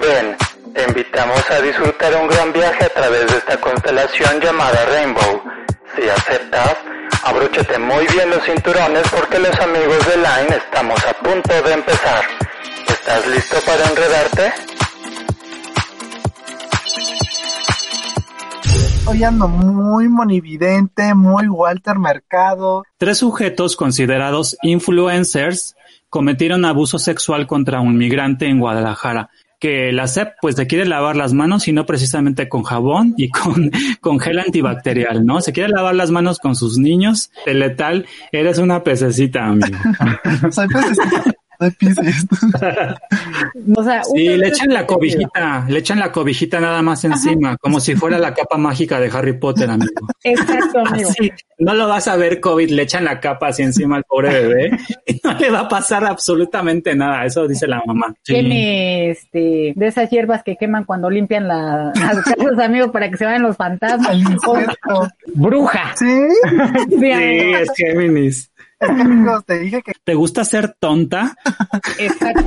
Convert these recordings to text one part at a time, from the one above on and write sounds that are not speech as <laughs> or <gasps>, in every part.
Ven, te invitamos a disfrutar un gran viaje a través de esta constelación llamada Rainbow. Si aceptas, abróchate muy bien los cinturones porque los amigos de Line estamos a punto de empezar. ¿Estás listo para enredarte? Hoy ando muy monividente, muy Walter Mercado. Tres sujetos considerados influencers cometieron abuso sexual contra un migrante en Guadalajara que la CEP pues se quiere lavar las manos y no precisamente con jabón y con, <laughs> con gel antibacterial, ¿no? Se quiere lavar las manos con sus niños. El letal, eres una pececita, amigo. <laughs> Soy pececita. <laughs> o sea, sí, le echan la cobijita, le echan la cobijita nada más encima, como si fuera la capa mágica de Harry Potter, amigo. <laughs> Exacto, amigo. no lo vas a ver COVID, le echan la capa así encima al pobre bebé <laughs> y no le va a pasar absolutamente nada, eso dice la mamá. Tiene este, de esas hierbas que queman cuando limpian la, las casas, amigo, para que se vayan los fantasmas. Bruja. Sí. sí, es Géminis te dije que... ¿Te gusta ser tonta? Exacto.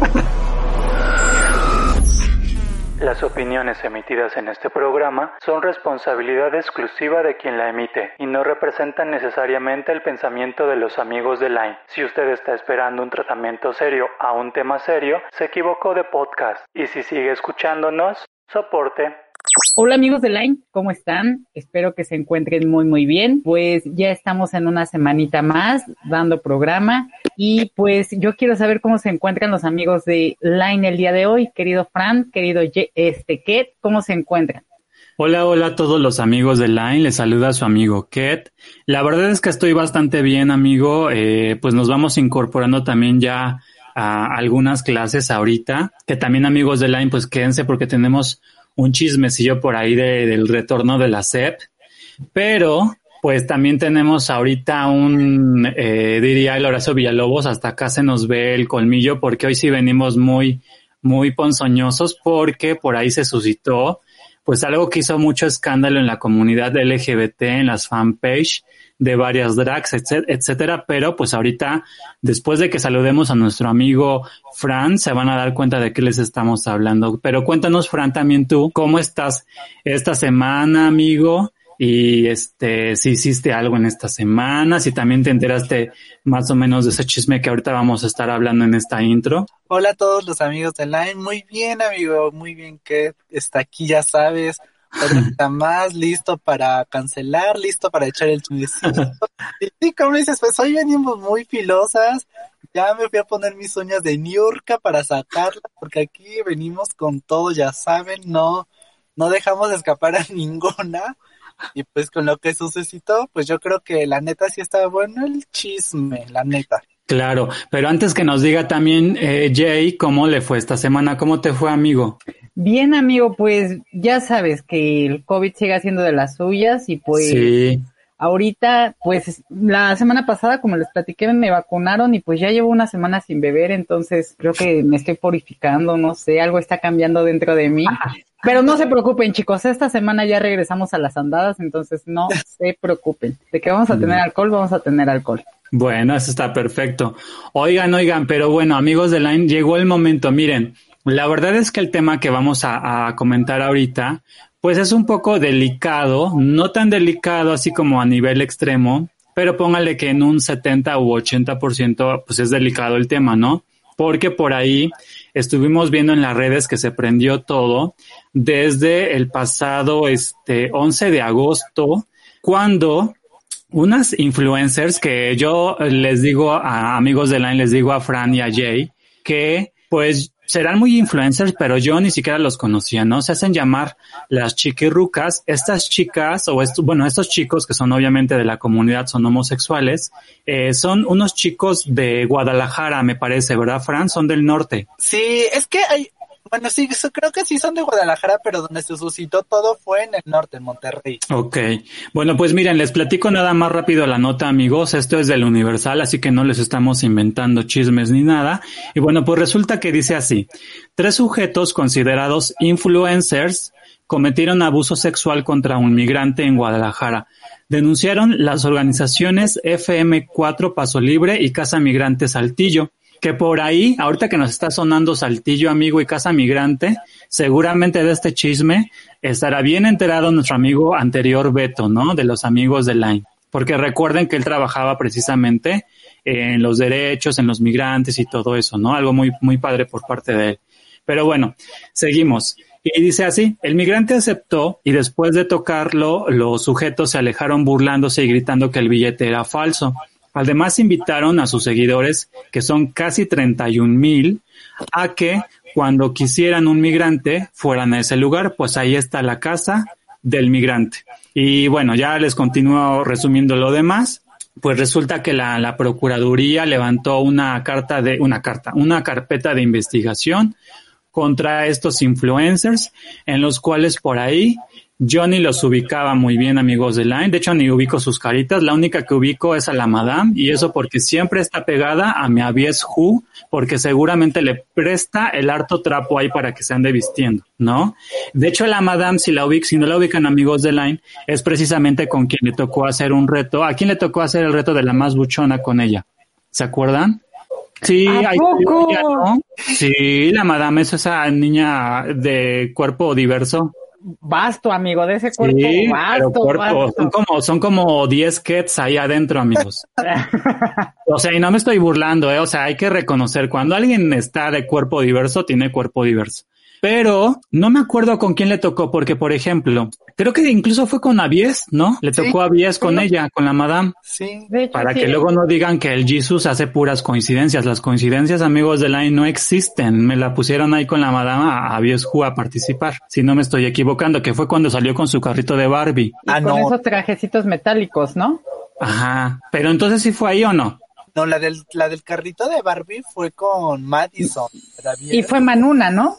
Las opiniones emitidas en este programa son responsabilidad exclusiva de quien la emite y no representan necesariamente el pensamiento de los amigos de Line. Si usted está esperando un tratamiento serio a un tema serio, se equivocó de podcast. Y si sigue escuchándonos, soporte. Hola amigos de Line, ¿cómo están? Espero que se encuentren muy muy bien. Pues ya estamos en una semanita más dando programa y pues yo quiero saber cómo se encuentran los amigos de Line el día de hoy. Querido Fran, querido este Ket, ¿cómo se encuentran? Hola, hola a todos los amigos de Line, les saluda su amigo Ket. La verdad es que estoy bastante bien, amigo. Eh, pues nos vamos incorporando también ya a algunas clases ahorita. Que también amigos de Line, pues quédense porque tenemos un chismecillo por ahí de, del retorno de la SEP, pero pues también tenemos ahorita un, eh, diría el Horacio Villalobos, hasta acá se nos ve el colmillo porque hoy sí venimos muy, muy ponzoñosos porque por ahí se suscitó pues algo que hizo mucho escándalo en la comunidad LGBT, en las fanpage, de varias drags, etcétera, pero pues ahorita, después de que saludemos a nuestro amigo Fran, se van a dar cuenta de qué les estamos hablando. Pero cuéntanos, Fran, también tú, ¿cómo estás esta semana, amigo? Y este, si hiciste algo en esta semana, si también te enteraste más o menos de ese chisme que ahorita vamos a estar hablando en esta intro. Hola a todos los amigos de Line, muy bien amigo, muy bien que está aquí, ya sabes, está más listo para cancelar, listo para echar el chumecito. <laughs> Y sí, como dices, pues hoy venimos muy filosas. Ya me fui a poner mis uñas de Niurka para sacarla, porque aquí venimos con todo, ya saben, no, no dejamos de escapar a <laughs> ninguna. Y pues con lo que sucedió, pues yo creo que la neta sí está bueno el chisme, la neta. Claro, pero antes que nos diga también eh, Jay, ¿cómo le fue esta semana? ¿Cómo te fue, amigo? Bien, amigo, pues ya sabes que el COVID sigue haciendo de las suyas y pues sí. ahorita, pues la semana pasada, como les platiqué, me vacunaron y pues ya llevo una semana sin beber, entonces creo que me estoy purificando, no sé, algo está cambiando dentro de mí. <laughs> Pero no se preocupen, chicos, esta semana ya regresamos a las andadas, entonces no <laughs> se preocupen. De que vamos a tener alcohol, vamos a tener alcohol. Bueno, eso está perfecto. Oigan, oigan, pero bueno, amigos de Line, llegó el momento. Miren, la verdad es que el tema que vamos a, comentar ahorita, pues es un poco delicado, no tan delicado así como a nivel extremo, pero póngale que en un 70 u 80% pues es delicado el tema, ¿no? Porque por ahí estuvimos viendo en las redes que se prendió todo desde el pasado este 11 de agosto, cuando unas influencers que yo les digo a amigos de Line, les digo a Fran y a Jay, que pues serán muy influencers, pero yo ni siquiera los conocía, ¿no? Se hacen llamar las chiquirrucas. Estas chicas, o bueno, estos chicos que son obviamente de la comunidad, son homosexuales, eh, son unos chicos de Guadalajara, me parece, ¿verdad, Fran? Son del norte. Sí, es que hay, bueno, sí, creo que sí son de Guadalajara, pero donde se suscitó todo fue en el norte, en Monterrey. Ok. Bueno, pues miren, les platico nada más rápido la nota, amigos. Esto es del Universal, así que no les estamos inventando chismes ni nada. Y bueno, pues resulta que dice así. Tres sujetos considerados influencers cometieron abuso sexual contra un migrante en Guadalajara. Denunciaron las organizaciones FM4 Paso Libre y Casa Migrante Saltillo que por ahí, ahorita que nos está sonando Saltillo Amigo y Casa Migrante, seguramente de este chisme estará bien enterado nuestro amigo anterior Beto, ¿no? De los amigos de Line. Porque recuerden que él trabajaba precisamente en los derechos, en los migrantes y todo eso, ¿no? Algo muy, muy padre por parte de él. Pero bueno, seguimos. Y dice así, el migrante aceptó y después de tocarlo, los sujetos se alejaron burlándose y gritando que el billete era falso. Además invitaron a sus seguidores, que son casi 31 mil, a que cuando quisieran un migrante fueran a ese lugar, pues ahí está la casa del migrante. Y bueno, ya les continúo resumiendo lo demás. Pues resulta que la, la Procuraduría levantó una carta de, una carta, una carpeta de investigación contra estos influencers, en los cuales por ahí yo ni los ubicaba muy bien, amigos de Line. De hecho, ni ubico sus caritas. La única que ubico es a la Madame, y eso porque siempre está pegada a mi avies Who, porque seguramente le presta el harto trapo ahí para que se ande vistiendo, ¿no? De hecho, la Madame, si la ubic, si no la ubican amigos de Line, es precisamente con quien le tocó hacer un reto. ¿A quién le tocó hacer el reto de la más buchona con ella? ¿Se acuerdan? Sí, hay ¿no? Sí, la madame es esa niña de cuerpo diverso. Basto, amigo, de ese cuerpo Sí, basto, pero cuerpo, basto. son como, son como 10 kets ahí adentro, amigos. <laughs> O sea, y no me estoy burlando, eh, o sea, hay que reconocer cuando alguien está de cuerpo diverso, tiene cuerpo diverso. Pero no me acuerdo con quién le tocó, porque por ejemplo, creo que incluso fue con Avies, ¿no? Le Sí, tocó a Avies con sí. ella, con la madame. Sí. De hecho, Para sí. que luego no digan que el Jesus hace puras coincidencias. Las coincidencias, amigos de Line, no existen. Me la pusieron ahí con la madama a Bioshu a participar. Si no me estoy equivocando, que fue cuando salió con su carrito de Barbie. Y Ah, con no. esos trajecitos metálicos, ¿no? Ajá. Pero entonces sí fue ahí o no. No, la del, la del carrito de Barbie fue con Madison. ¿la Y fue Manuna, ¿no?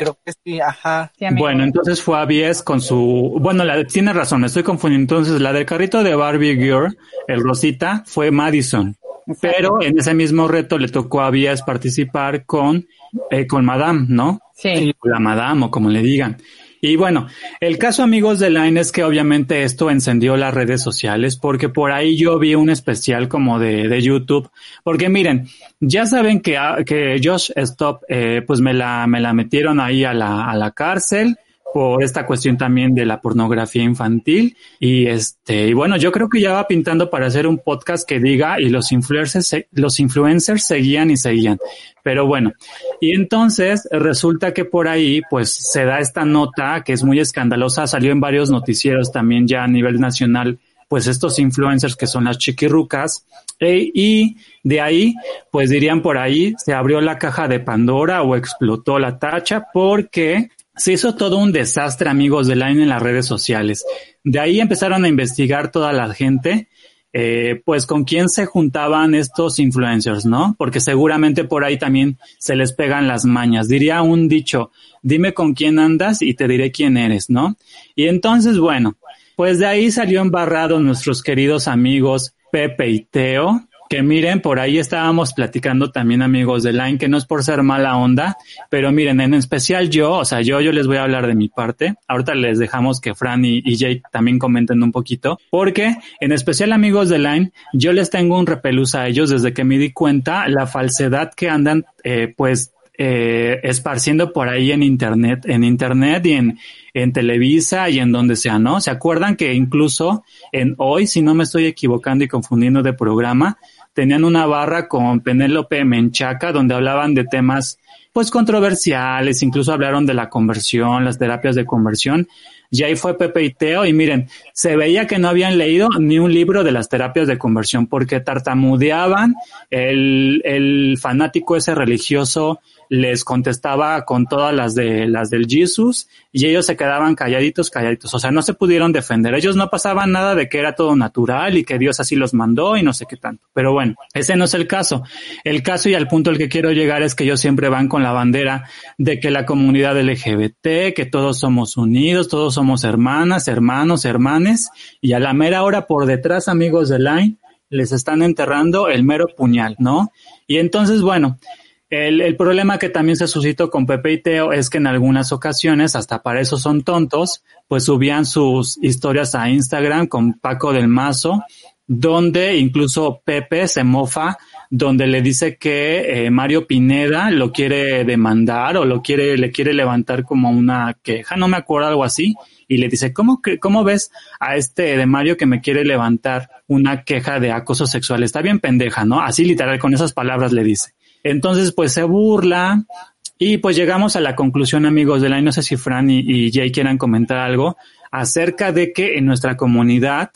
Creo que sí, ajá. Sí, amigo. Bueno, entonces fue a Bies con su, bueno, la, tiene razón, me estoy confundiendo. Entonces la del carrito de Barbie Girl, el Rosita, fue Madison. Exacto. Pero en ese mismo reto le tocó a Bies participar con, eh, con Madame, ¿no? Sí. la madame o como le digan. Y bueno, el caso amigos de Line es que obviamente esto encendió las redes sociales porque por ahí yo vi un especial como de, de YouTube. Porque miren, ya saben que, ah, que Josh Stop, eh, pues me la, me la metieron ahí a la, a la cárcel por esta cuestión también de la pornografía infantil. Y este, y bueno, yo creo que ya va pintando para hacer un podcast que diga y los influencers, los influencers seguían y seguían. Pero bueno, y entonces resulta que por ahí pues se da esta nota que es muy escandalosa, salió en varios noticieros también ya a nivel nacional, pues estos influencers que son las chiquirrucas, e- y de ahí, pues dirían por ahí, se abrió la caja de Pandora o explotó la tacha porque se hizo todo un desastre, amigos de Line, en las redes sociales. De ahí empezaron a investigar toda la gente, eh, pues con quién se juntaban estos influencers, ¿no? Porque seguramente por ahí también se les pegan las mañas. Diría un dicho, dime con quién andas y te diré quién eres, ¿no? Y entonces, bueno, pues de ahí salió embarrado nuestros queridos amigos Pepe y Teo, que miren, por ahí estábamos platicando también amigos de Line, que no es por ser mala onda, pero miren, en especial yo, o sea, yo, yo les voy a hablar de mi parte. Ahorita les dejamos que Fran y, Jake también comenten un poquito, porque en especial amigos de Line, yo les tengo un repelús a ellos desde que me di cuenta la falsedad que andan, eh, pues, eh, esparciendo por ahí en internet, en internet y en, en Televisa y en donde sea, ¿no? ¿Se acuerdan que incluso en hoy, si no me estoy equivocando y confundiendo de programa, tenían una barra con Penélope Menchaca donde hablaban de temas pues controversiales, incluso hablaron de la conversión, las terapias de conversión, y ahí fue Pepe y Teo, y miren, se veía que no habían leído ni un libro de las terapias de conversión, porque tartamudeaban, el, el fanático ese religioso les contestaba con todas las de las del Jesus y ellos se quedaban calladitos, calladitos. O sea, no se pudieron defender. Ellos no pasaban nada de que era todo natural y que Dios así los mandó y no sé qué tanto. Pero bueno, ese no es el caso. El caso y al punto al que quiero llegar es que ellos siempre van con la bandera de que la comunidad LGBT, que todos somos unidos, todos somos hermanas, hermanos, hermanes y a la mera hora por detrás, amigos de Line, les están enterrando el mero puñal, ¿no? Y entonces, bueno, el, el, problema que también se suscitó con Pepe y Teo es que en algunas ocasiones, hasta para eso son tontos, pues subían sus historias a Instagram con Paco del Mazo, donde incluso Pepe se mofa donde le dice que eh, Mario Pineda lo quiere demandar o lo quiere, le quiere levantar como una queja, no me acuerdo algo así, y le dice, ¿cómo, cómo ves a este de Mario que me quiere levantar una queja de acoso sexual? Está bien pendeja, ¿no? Así literal, con esas palabras le dice. Entonces, pues se burla, y pues llegamos a la conclusión, amigos de la, no sé si Fran y, Jay quieran comentar algo acerca de que en nuestra comunidad,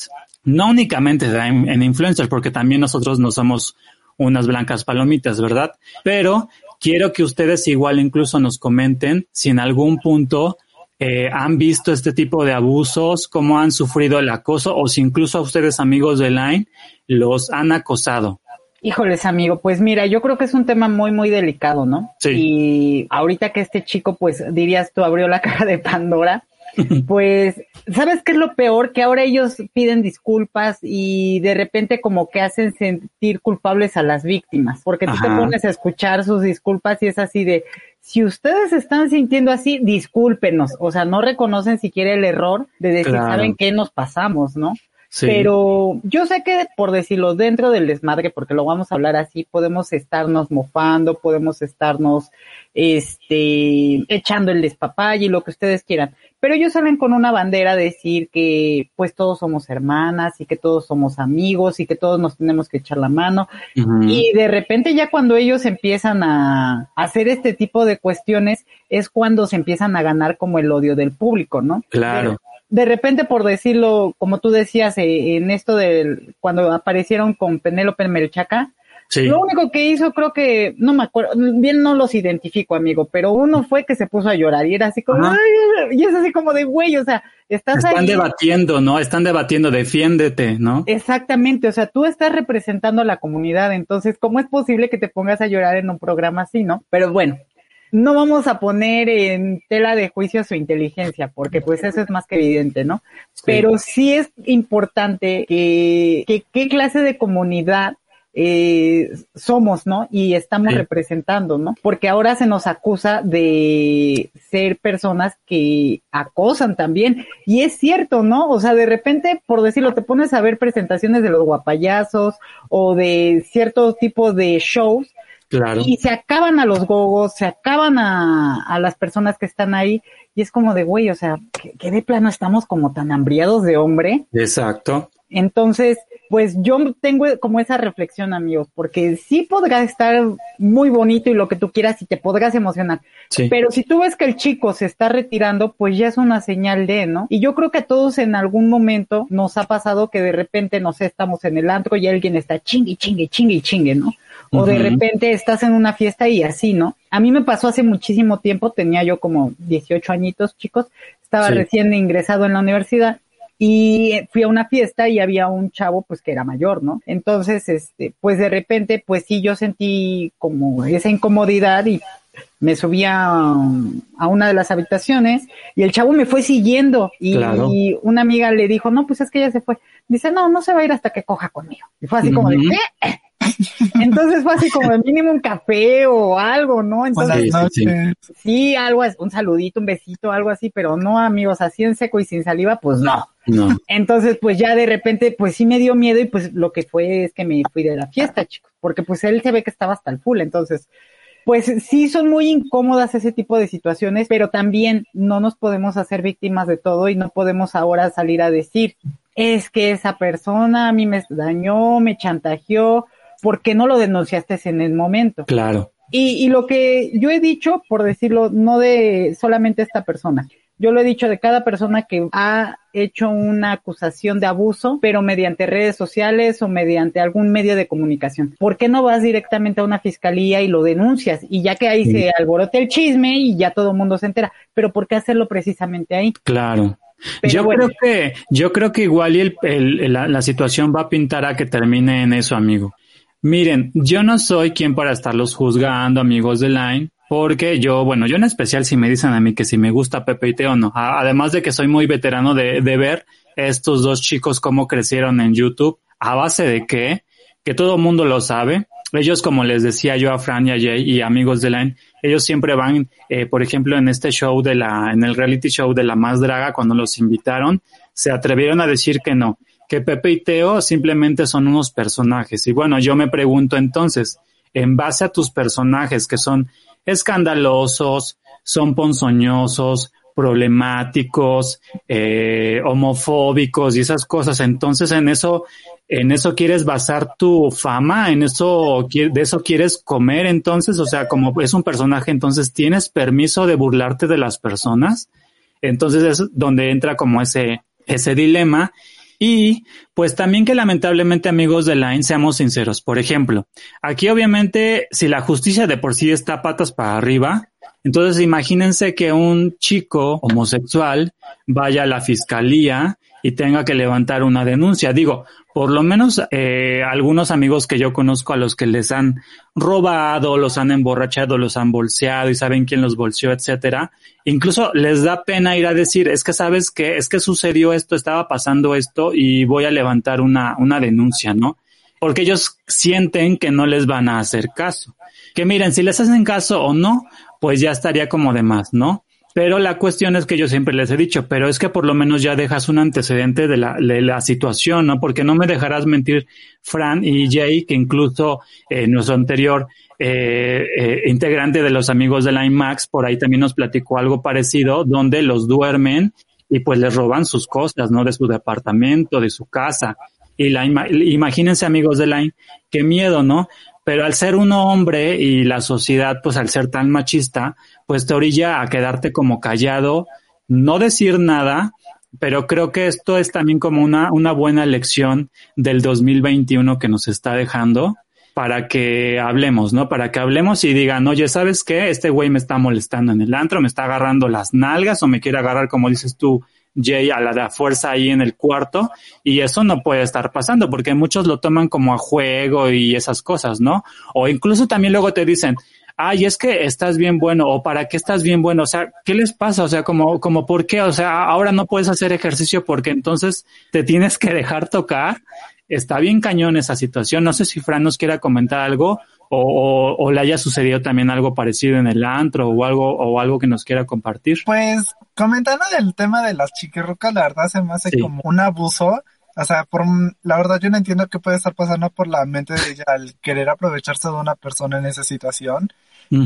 no únicamente en, en influencers, porque también nosotros no somos unas blancas palomitas, ¿verdad? Pero quiero que ustedes igual incluso nos comenten si en algún punto eh, han visto este tipo de abusos, cómo han sufrido el acoso o si incluso a ustedes amigos de Line los han acosado. Híjoles, amigo, pues mira, yo creo que es un tema muy, muy delicado, ¿no? Sí. Y ahorita que este chico, pues dirías tú, abrió la <laughs> caja de Pandora, <laughs> pues, ¿sabes qué es lo peor? Que ahora ellos piden disculpas y de repente como que hacen sentir culpables a las víctimas, porque tú te pones a escuchar sus disculpas y es así de, si ustedes están sintiendo así, discúlpenos, o sea, no reconocen siquiera el error de decir, ¿saben qué nos pasamos, no? Pero yo sé que, por decirlo, dentro del desmadre, porque lo vamos a hablar así, podemos estarnos mofando, podemos estarnos, este, echando el despapay y lo que ustedes quieran. Pero ellos salen con una bandera de decir que, pues, todos somos hermanas y que todos somos amigos y que todos nos tenemos que echar la mano. Y de repente ya cuando ellos empiezan a hacer este tipo de cuestiones, es cuando se empiezan a ganar como el odio del público, ¿no? Claro de repente, por decirlo, como tú decías, eh, en esto de cuando aparecieron con Penélope Melchaca, lo único que hizo, creo que, no me acuerdo, bien no los identifico, amigo, pero uno fue que se puso a llorar y era así como, y es así como de güey, o sea, estás Están debatiendo, ¿no? Están debatiendo, defiéndete, ¿no? Exactamente, o sea, tú estás representando a la comunidad, entonces, ¿cómo es posible que te pongas a llorar en un programa así, no? Pero bueno, no vamos a poner en tela de juicio su inteligencia, porque pues eso es más que evidente, ¿no? Pero sí es importante que, qué clase de comunidad eh, somos, ¿no? Y estamos representando, ¿no? Porque ahora se nos acusa de ser personas que acosan también. Y es cierto, ¿no? O sea, de repente, por decirlo, te pones a ver presentaciones de los guapayazos o de cierto tipo de shows y se acaban a los gogos, se acaban a, las personas que están ahí. Y es como de, güey, o sea, que, de plano estamos como tan hambriados de hombre. Exacto. Entonces, pues yo tengo como esa reflexión, amigos, porque sí podrá estar muy bonito y lo que tú quieras y te podrás emocionar. Pero si tú ves que el chico se está retirando, pues ya es una señal de, ¿no? Y yo creo que a todos en algún momento nos ha pasado que de repente, no sé, estamos en el antro y alguien está chingue, chingue, chingue, chingue, ¿no? o de repente estás en una fiesta y así, ¿no? A mí me pasó hace muchísimo tiempo, tenía yo como 18 añitos, chicos, estaba recién ingresado en la universidad y fui a una fiesta y había un chavo pues que era mayor, ¿no? Entonces, este, pues de repente, pues sí, yo sentí como esa incomodidad y me subí a, una de las habitaciones y el chavo me fue siguiendo y, una amiga le dijo, no, pues es que ya se fue. Dice, no, no se va a ir hasta que coja conmigo. Y fue así como de, ¿qué? <laughs> Entonces fue así como el mínimo un café o algo, ¿no? Entonces, sí, algo, un saludito, un besito, algo así, pero no, amigos, así en seco y sin saliva, pues no. No. Entonces, pues ya de repente, pues sí me dio miedo y pues lo que fue es que me fui de la fiesta, chicos, porque pues él se ve que estaba hasta el full, entonces, pues sí son muy incómodas ese tipo de situaciones, pero también no nos podemos hacer víctimas de todo y no podemos ahora salir a decir, es que esa persona a mí me dañó, me chantajeó, ¿por qué no lo denunciaste en el momento? Claro. Y, lo que yo he dicho, por decirlo, no de solamente esta persona, yo lo he dicho de cada persona que ha hecho una acusación de abuso, pero mediante redes sociales o mediante algún medio de comunicación. ¿Por qué no vas directamente a una fiscalía y lo denuncias? Y ya que ahí se alborote el chisme y ya todo el mundo se entera. Pero ¿por qué hacerlo precisamente ahí? Claro. yo creo que, yo creo que igual y la, la situación va a pintar a que termine en eso, amigo. Miren, yo no soy quien para estarlos juzgando, amigos de Line, porque yo, bueno, yo en especial si me dicen a mí que si me gusta Pepe y Teo no, además de que soy muy veterano de, de ver estos dos chicos cómo crecieron en YouTube, a base de qué, que todo mundo lo sabe. Ellos, como les decía yo a Fran y a Jay y amigos de Line, ellos siempre van, eh, por ejemplo, en este show de la, en el reality show de la más draga, cuando los invitaron, se atrevieron a decir que no, que Pepe y Teo simplemente son unos personajes. Y bueno, yo me pregunto entonces, en base a tus personajes que son escandalosos, son ponzoñosos, problemáticos, eh, homofóbicos y esas cosas. Entonces, en eso, en eso quieres basar tu fama, en eso, de eso quieres comer. Entonces, o sea, como es un personaje, entonces tienes permiso de burlarte de las personas. Entonces es donde entra como ese, ese dilema. Y pues también que lamentablemente amigos de Line seamos sinceros. Por ejemplo, aquí obviamente si la justicia de por sí está patas para arriba, entonces imagínense que un chico homosexual vaya a la fiscalía y tenga que levantar una denuncia. Digo, por lo menos eh, algunos amigos que yo conozco a los que les han robado, los han emborrachado, los han bolseado y saben quién los bolseó, etcétera. Incluso les da pena ir a decir, es que sabes que, es que sucedió esto, estaba pasando esto y voy a levantar una, una denuncia, ¿no? Porque ellos sienten que no les van a hacer caso. Que miren, si les hacen caso o no, pues ya estaría como de más, ¿no? Pero la cuestión es que yo siempre les he dicho, pero es que por lo menos ya dejas un antecedente de la, de la situación, ¿no? Porque no me dejarás mentir, Fran y Jay, que incluso eh, nuestro anterior eh, eh, integrante de los amigos de la IMAX, por ahí también nos platicó algo parecido, donde los duermen y pues les roban sus cosas, ¿no? De su departamento, de su casa. Y la, imagínense amigos de Line, qué miedo, ¿no? pero al ser un hombre y la sociedad, pues al ser tan machista, pues te orilla a quedarte como callado, no decir nada, pero creo que esto es también como una, una buena lección del 2021 que nos está dejando para que hablemos, ¿no? Para que hablemos y digan, oye, ¿sabes qué? Este güey me está molestando en el antro, me está agarrando las nalgas o me quiere agarrar, como dices tú, Jay a la de fuerza ahí en el cuarto y eso no puede estar pasando porque muchos lo toman como a juego y esas cosas, ¿no? O incluso también luego te dicen, ay, es que estás bien bueno o para qué estás bien bueno, o sea, ¿qué les pasa? O sea, como, como por qué, o sea, ahora no puedes hacer ejercicio porque entonces te tienes que dejar tocar. Está bien cañón esa situación. No sé si Fran nos quiera comentar algo o, o, le haya sucedido también algo parecido en el antro o algo o algo que nos quiera compartir. Pues comentando del tema de las chiquirrucas, la verdad se me hace como un abuso. O sea, por la verdad yo no entiendo qué puede estar pasando por la mente de ella al querer aprovecharse de una persona en esa situación.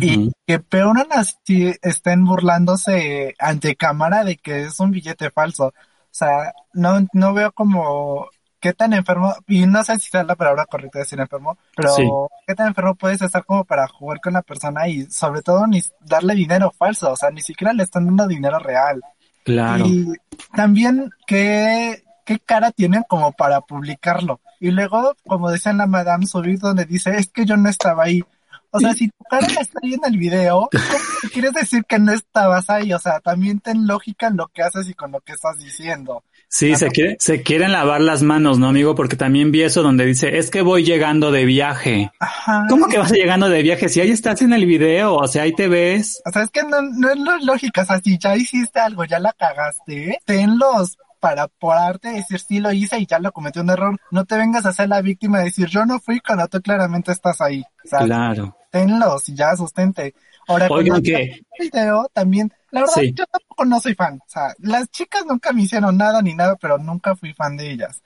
Y que peor aún así estén burlándose ante cámara de que es un billete falso. O sea, no, no veo como qué tan enfermo, y no sé si sea la palabra correcta decir enfermo, pero qué tan enfermo puedes estar como para jugar con la persona y sobre todo ni darle dinero falso, o sea, ni siquiera le están dando dinero real. Claro. Y también qué, qué cara tienen como para publicarlo. Y luego, como decía la madame, subir donde dice, es que yo no estaba ahí. O sea, si tu cara está ahí en el video, ¿cómo quieres decir que no estabas ahí? O sea, también ten lógica en lo que haces y con lo que estás diciendo. Sí, se, quiere, se quieren lavar las manos, ¿no, amigo? Porque también vi eso donde dice, es que voy llegando de viaje. Ajá. ¿Cómo que vas llegando de viaje? Si ahí estás en el video, o sea, ahí te ves. O sea, es que no, no es lógica. O sea, si ya hiciste algo, ya la cagaste, tenlos para poderte decir sí lo hice y ya lo cometí un error. No te vengas a ser la víctima y decir yo no fui cuando tú claramente estás ahí. claro. Tenlos y ya sustente. Ahora, Oigan, que... video también la verdad, yo tampoco no soy fan. O sea, las chicas nunca me hicieron nada ni nada, pero nunca fui fan de ellas.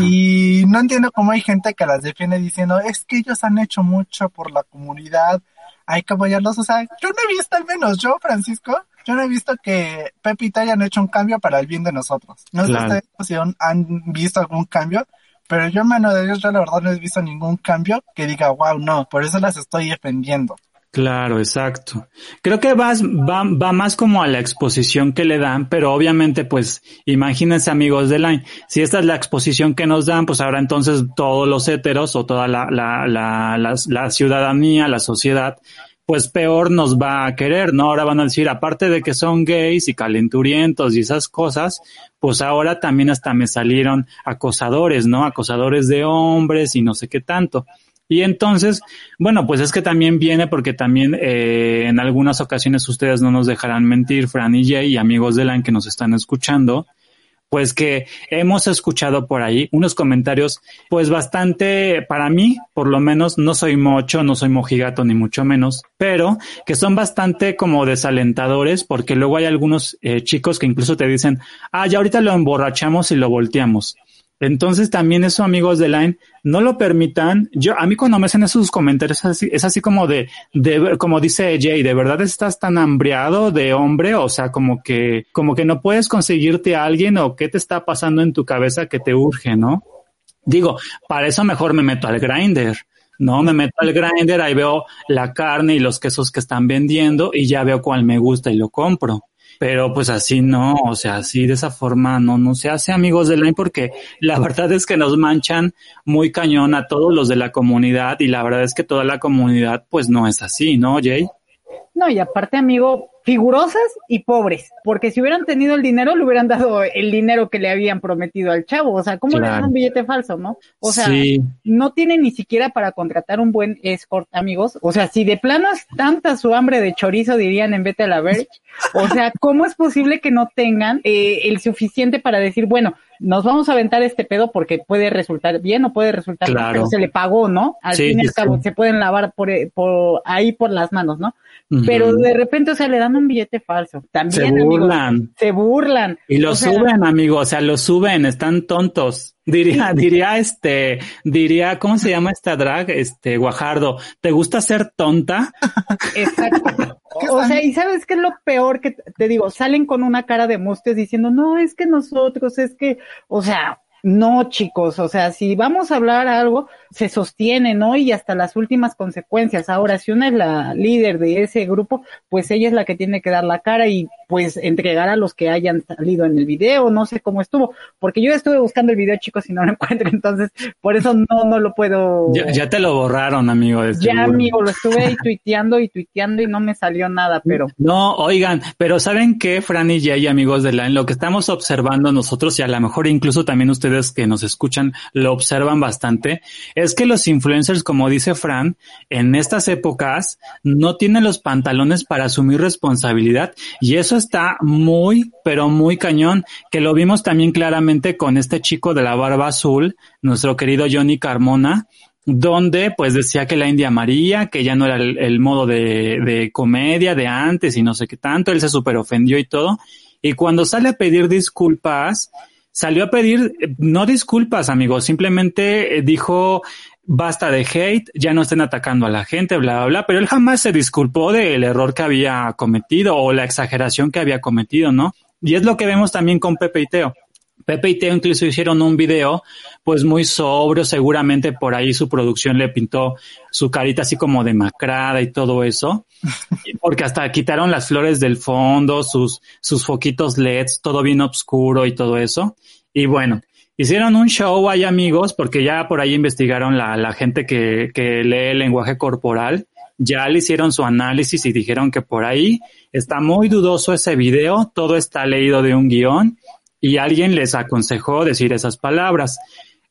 Y no entiendo cómo hay gente que las defiende diciendo, es que ellos han hecho mucho por la comunidad, hay que apoyarlos. O sea, yo no he visto, al menos yo, Francisco, yo no he visto que Pepita hayan hecho un cambio para el bien de nosotros. No sé si ustedes han visto algún cambio, pero yo, mano de Dios, yo la verdad no he visto ningún cambio que diga, wow, no, por eso las estoy defendiendo. Claro, exacto. Creo que va, va, va más como a la exposición que le dan, pero obviamente, pues, imagínense amigos de Line, si esta es la exposición que nos dan, pues ahora entonces todos los heteros o toda la, la, la, la ciudadanía, la sociedad, pues peor nos va a querer, ¿no? Ahora van a decir, aparte de que son gays y calenturientos y esas cosas, pues ahora también hasta me salieron acosadores, ¿no? Acosadores de hombres y no sé qué tanto. Y entonces, bueno, pues es que también viene porque también eh, en algunas ocasiones ustedes no nos dejarán mentir, Fran y Jay y amigos de LAN que nos están escuchando, pues que hemos escuchado por ahí unos comentarios, pues bastante, para mí, por lo menos, no soy mocho, no soy mojigato, ni mucho menos, pero que son bastante como desalentadores, porque luego hay algunos eh, chicos que incluso te dicen, ah, ya ahorita lo emborrachamos y lo volteamos. Entonces también eso, amigos de Line, no lo permitan. Yo, a mí cuando me hacen esos comentarios, es así, es así como de, de, como dice Jay, ¿de verdad estás tan hambriado de hombre? O sea, como que, como que no puedes conseguirte a alguien o qué te está pasando en tu cabeza que te urge, ¿no? Digo, para eso mejor me meto al grinder. No, me meto al grinder, ahí veo la carne y los quesos que están vendiendo y ya veo cuál me gusta y lo compro. Pero pues así no, o sea, así de esa forma no, no se hace amigos de line porque la verdad es que nos manchan muy cañón a todos los de la comunidad y la verdad es que toda la comunidad pues no es así, ¿no, Jay? No, y aparte, amigo, figurosas y pobres, porque si hubieran tenido el dinero, le hubieran dado el dinero que le habían prometido al chavo. O sea, ¿cómo le dan un billete falso, no? O sea, no tiene ni siquiera para contratar un buen escort, amigos. O sea, si de plano es tanta su hambre de chorizo, dirían en Vete a la Verge, o sea, ¿cómo es posible que no tengan eh, el suficiente para decir, bueno, nos vamos a aventar este pedo porque puede resultar bien o puede resultar claro. pero se le pagó, ¿no? Al fin y al cabo, se pueden lavar por, eh, por ahí por las manos, ¿no? Pero de repente, o sea, le dan un billete falso. También, se burlan. se burlan. Y lo suben, amigo, o sea, lo suben, están tontos. Diría, diría este, diría, ¿cómo se llama esta drag? Este, Guajardo, ¿te gusta ser tonta? <laughs> Exacto. o sea, y sabes qué es lo peor que te digo, salen con una cara de mustes diciendo, no, es que nosotros, es que, o sea, no, chicos, o sea, si vamos a hablar algo, se sostiene, ¿no? Y hasta las últimas consecuencias. Ahora, si una es la líder de ese grupo, pues ella es la que tiene que dar la cara y pues entregar a los que hayan salido en el video, no sé cómo estuvo, porque yo estuve buscando el video, chicos, y no lo <laughs> encuentro, entonces por eso no, no lo puedo. Ya, te lo borraron, amigo. Ya, amigo, lo estuve ahí tuiteando y tuiteando y no me salió nada, pero. No, oigan, pero ¿saben qué, Fran y Jay, amigos de la, en lo que estamos observando nosotros y a lo mejor incluso también ustedes que nos escuchan lo observan bastante, es que los influencers, como dice Fran, en estas épocas no tienen los pantalones para asumir responsabilidad y eso está muy, pero muy cañón, que lo vimos también claramente con este chico de la barba azul, nuestro querido Johnny Carmona, donde pues decía que la India María, que ya no era el, modo de, de, comedia de antes y no sé qué tanto, él se super ofendió y todo. Y cuando sale a pedir disculpas, salió a pedir, no disculpas amigos, simplemente dijo, basta de hate, ya no estén atacando a la gente, bla, bla, bla, pero él jamás se disculpó del error que había cometido o la exageración que había cometido, ¿no? Y es lo que vemos también con Pepe y Teo. Pepe y Teo incluso hicieron un video, pues muy sobrio, seguramente por ahí su producción le pintó su carita así como demacrada y todo eso, <laughs> porque hasta quitaron las flores del fondo, sus, sus foquitos LEDs, todo bien oscuro y todo eso. Y bueno, Hicieron un show ahí amigos, porque ya por ahí investigaron la, la gente que, que lee el lenguaje corporal, ya le hicieron su análisis y dijeron que por ahí está muy dudoso ese video, todo está leído de un guion y alguien les aconsejó decir esas palabras.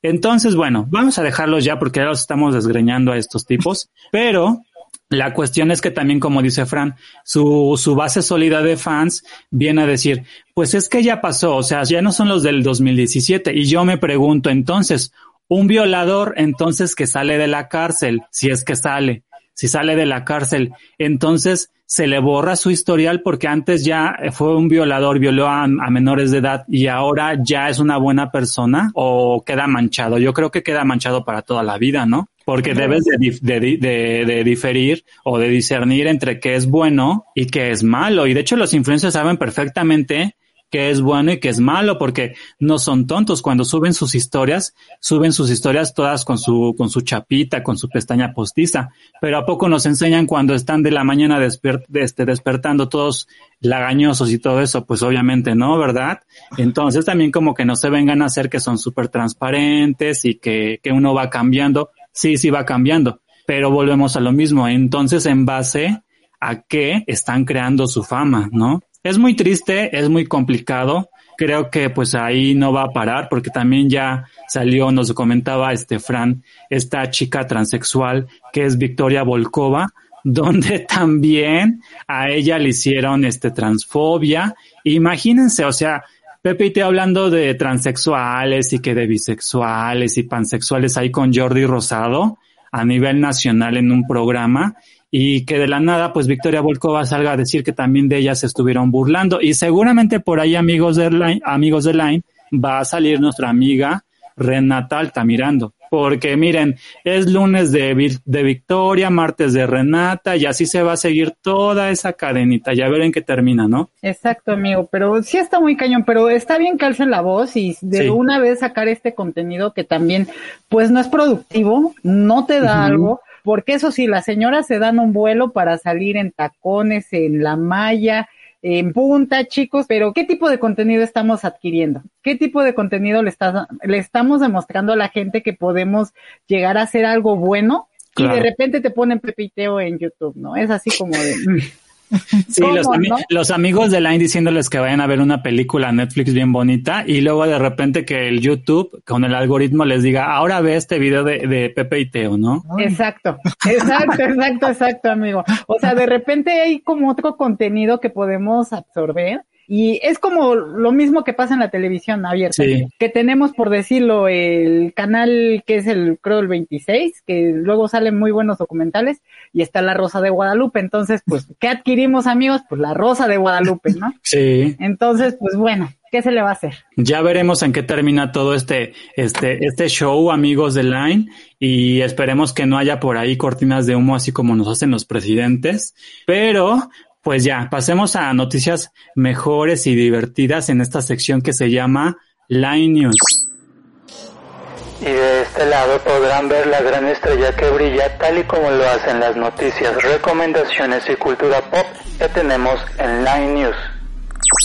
Entonces, bueno, vamos a dejarlos ya porque ya los estamos desgreñando a estos tipos, <laughs> pero la cuestión es que también, como dice Fran, su, su base sólida de fans viene a decir, pues es que ya pasó, o sea, ya no son los del 2017. Y yo me pregunto entonces, un violador entonces que sale de la cárcel, si es que sale, si sale de la cárcel, entonces se le borra su historial porque antes ya fue un violador, violó a, a, menores de edad y ahora ya es una buena persona o queda manchado. Yo creo que queda manchado para toda la vida, ¿no? Porque debes de, de, de, de, diferir o de discernir entre qué es bueno y qué es malo. Y de hecho los influencers saben perfectamente qué es bueno y qué es malo, porque no son tontos. Cuando suben sus historias, suben sus historias todas con su, con su chapita, con su pestaña postiza. Pero a poco nos enseñan cuando están de la mañana este, despertando todos lagañosos y todo eso, pues obviamente no, ¿verdad? Entonces también como que no se vengan a hacer que son súper transparentes y que, que uno va cambiando. Sí, sí va cambiando, pero volvemos a lo mismo. Entonces, en base a qué están creando su fama, ¿no? Es muy triste, es muy complicado. Creo que pues ahí no va a parar porque también ya salió, nos comentaba este Fran, esta chica transexual que es Victoria Volkova, <laughs> donde también a ella le hicieron este transfobia. Imagínense, o sea, Pepe y te hablando de transexuales y que de bisexuales y pansexuales ahí con Jordi Rosado a nivel nacional en un programa y que de la nada, pues Victoria Volkova salga a decir que también de ella se estuvieron burlando. Y seguramente por ahí, amigos de Line, amigos de Line, va a salir nuestra amiga Renata Altamirando. Porque miren, es lunes de, de Victoria, martes de Renata, y así se va a seguir toda esa cadenita. Ya verán que termina, ¿no? Exacto, amigo, pero sí está muy cañón, pero está bien que alcen la voz y de una vez sacar este contenido que también, pues no es productivo, no te da algo, porque eso sí, las señoras se dan un vuelo para salir en tacones, en la malla, en punta, chicos, pero ¿qué tipo de contenido estamos adquiriendo? ¿Qué tipo de contenido le, está, le estamos demostrando a la gente que podemos llegar a hacer algo bueno? Y de repente te ponen pepiteo en YouTube, ¿no? Es así como de... Sí, los, amigos de Line diciéndoles que vayan a ver una película Netflix bien bonita y luego de repente que el YouTube con el algoritmo les diga, ahora ve este video de, de Pepe y Teo, ¿no? Exacto, exacto, exacto, exacto, amigo. O sea, de repente hay como otro contenido que podemos absorber y es como lo mismo que pasa en la televisión abierta, que tenemos, por decirlo, el canal que es el, creo, el 26, que luego salen muy buenos documentales, y está la Rosa de Guadalupe. Entonces, pues, <laughs> ¿qué adquirimos, amigos? Pues la Rosa de Guadalupe, ¿no? <laughs> Sí. Entonces, pues bueno, ¿qué se le va a hacer? Ya veremos en qué termina todo este, este, este show, amigos de Line, y esperemos que no haya por ahí cortinas de humo así como nos hacen los presidentes, pero pues ya, pasemos a noticias mejores y divertidas en esta sección que se llama Line News. Y de este lado podrán ver la gran estrella que brilla tal y como lo hacen las noticias, recomendaciones y cultura pop que tenemos en Line News.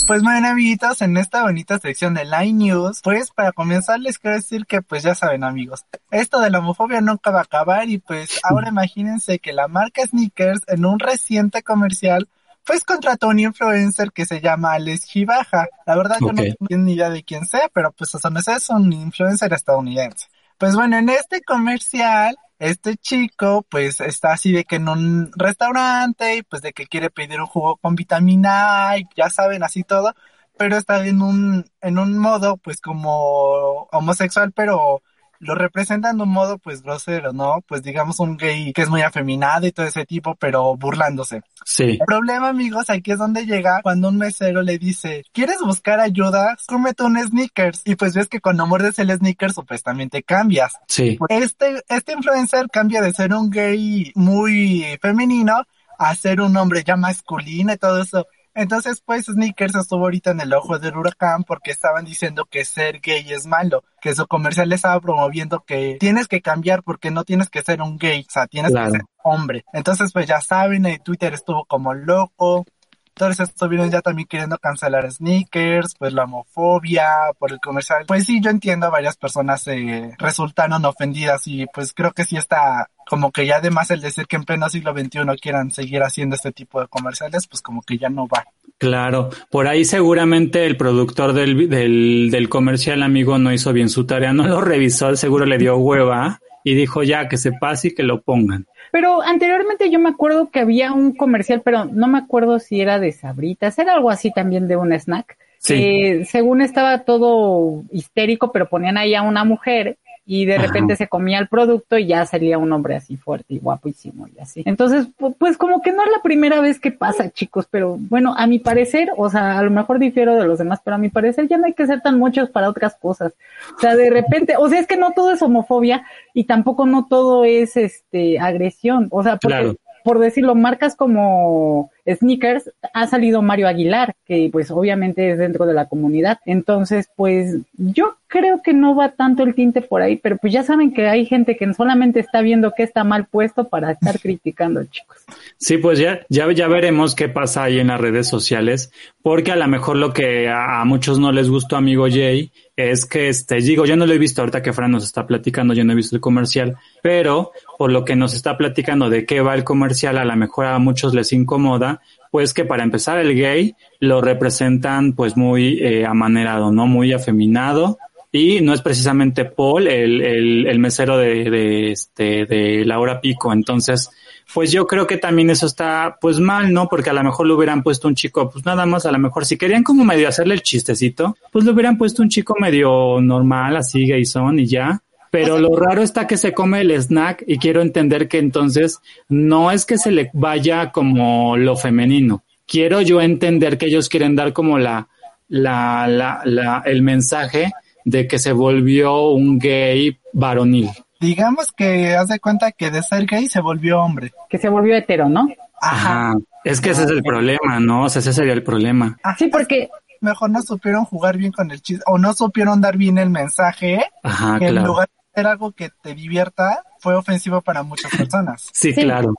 Pues bueno amiguitos, en esta bonita sección de Line News, pues para comenzar les quiero decir que pues ya saben amigos, esto de la homofobia nunca va a acabar y pues ahora imagínense que la marca Sneakers en un reciente comercial pues contrató a un influencer que se llama Alex Gibaja. La verdad yo no tengo ni idea de quién sea, pero pues eso no es un influencer estadounidense. Pues bueno, en este comercial, este chico pues está así de que en un restaurante y pues de que quiere pedir un jugo con vitamina A y ya saben, así todo, pero está en un, en un modo pues como homosexual, pero lo representan de un modo pues grosero, ¿no? Pues digamos un gay que es muy afeminado y todo ese tipo, pero burlándose. Sí. El problema, amigos, aquí es donde llega cuando un mesero le dice, ¿quieres buscar ayuda? Cómete un sneakers. Y pues ves que cuando muerdes el sneakers, supuestamente cambias. Sí. Este, este influencer cambia de ser un gay muy femenino a ser un hombre ya masculino y todo eso. Entonces, pues Sneakers estuvo ahorita en el ojo del huracán porque estaban diciendo que ser gay es malo, que su comercial estaba promoviendo que tienes que cambiar porque no tienes que ser un gay, o sea, tienes que ser hombre. Entonces, pues ya saben, el Twitter estuvo como loco, todos estuvieron ya también queriendo cancelar sneakers, pues la homofobia por el comercial. Pues sí, yo entiendo varias personas eh, resultaron ofendidas y pues creo que sí está como que ya además el decir que en pleno siglo XXI quieran seguir haciendo este tipo de comerciales, pues como que ya no va. Claro, por ahí seguramente el productor del, del, del comercial amigo no hizo bien su tarea, no lo revisó, seguro le dio hueva y dijo ya que se pase y que lo pongan. Pero anteriormente yo me acuerdo que había un comercial, pero no me acuerdo si era de Sabritas, era algo así también de un snack. Sí. según estaba todo histérico, pero ponían ahí a una mujer y de repente se comía el producto y ya salía un hombre así fuerte y guapísimo y así. Entonces, pues como que no es la primera vez que pasa, chicos, pero bueno, a mi parecer, o sea, a lo mejor difiero de los demás, pero a mi parecer ya no hay que ser tan muchos para otras cosas. O sea, de repente, o sea, es que no todo es homofobia y tampoco no todo es este agresión, o sea, porque por decirlo, marcas como Sneakers, ha salido Mario Aguilar, que pues obviamente es dentro de la comunidad. Entonces, pues yo creo que no va tanto el tinte por ahí, pero pues ya saben que hay gente que solamente está viendo que está mal puesto para estar <laughs> criticando, chicos. Sí, pues ya, ya, ya veremos qué pasa ahí en las redes sociales, porque a lo mejor lo que a, muchos no les gustó, amigo Jay, es que este, digo, yo no lo he visto ahorita que Fran nos está platicando, yo no he visto el comercial, pero por lo que nos está platicando de qué va el comercial, a lo mejor a muchos les incomoda, pues que para empezar el gay lo representan pues muy eh, amanerado, ¿no? Muy afeminado. Y no es precisamente Paul, el, el, el mesero de, de, este, de Laura Pico. Entonces, pues yo creo que también eso está pues mal, ¿no? Porque a lo mejor le hubieran puesto un chico, pues nada más, a lo mejor si querían como medio hacerle el chistecito, pues le hubieran puesto un chico medio normal, así gay son y ya. Pero lo raro está que se come el snack y quiero entender que entonces no es que se le vaya como lo femenino. Quiero yo entender que ellos quieren dar como la, la, la, la el mensaje de que se volvió un gay varonil. Digamos que haz de cuenta que de ser gay se volvió hombre. Que se volvió hetero, ¿no? Ajá. Es que ese es el problema, ¿no? O sea, ese sería el problema. Sí, porque Mejor no supieron jugar bien con el chiste o no supieron dar bien el mensaje. Ajá, que en lugar de ser algo que te divierta, fue ofensivo para muchas personas. Sí, Sí. claro.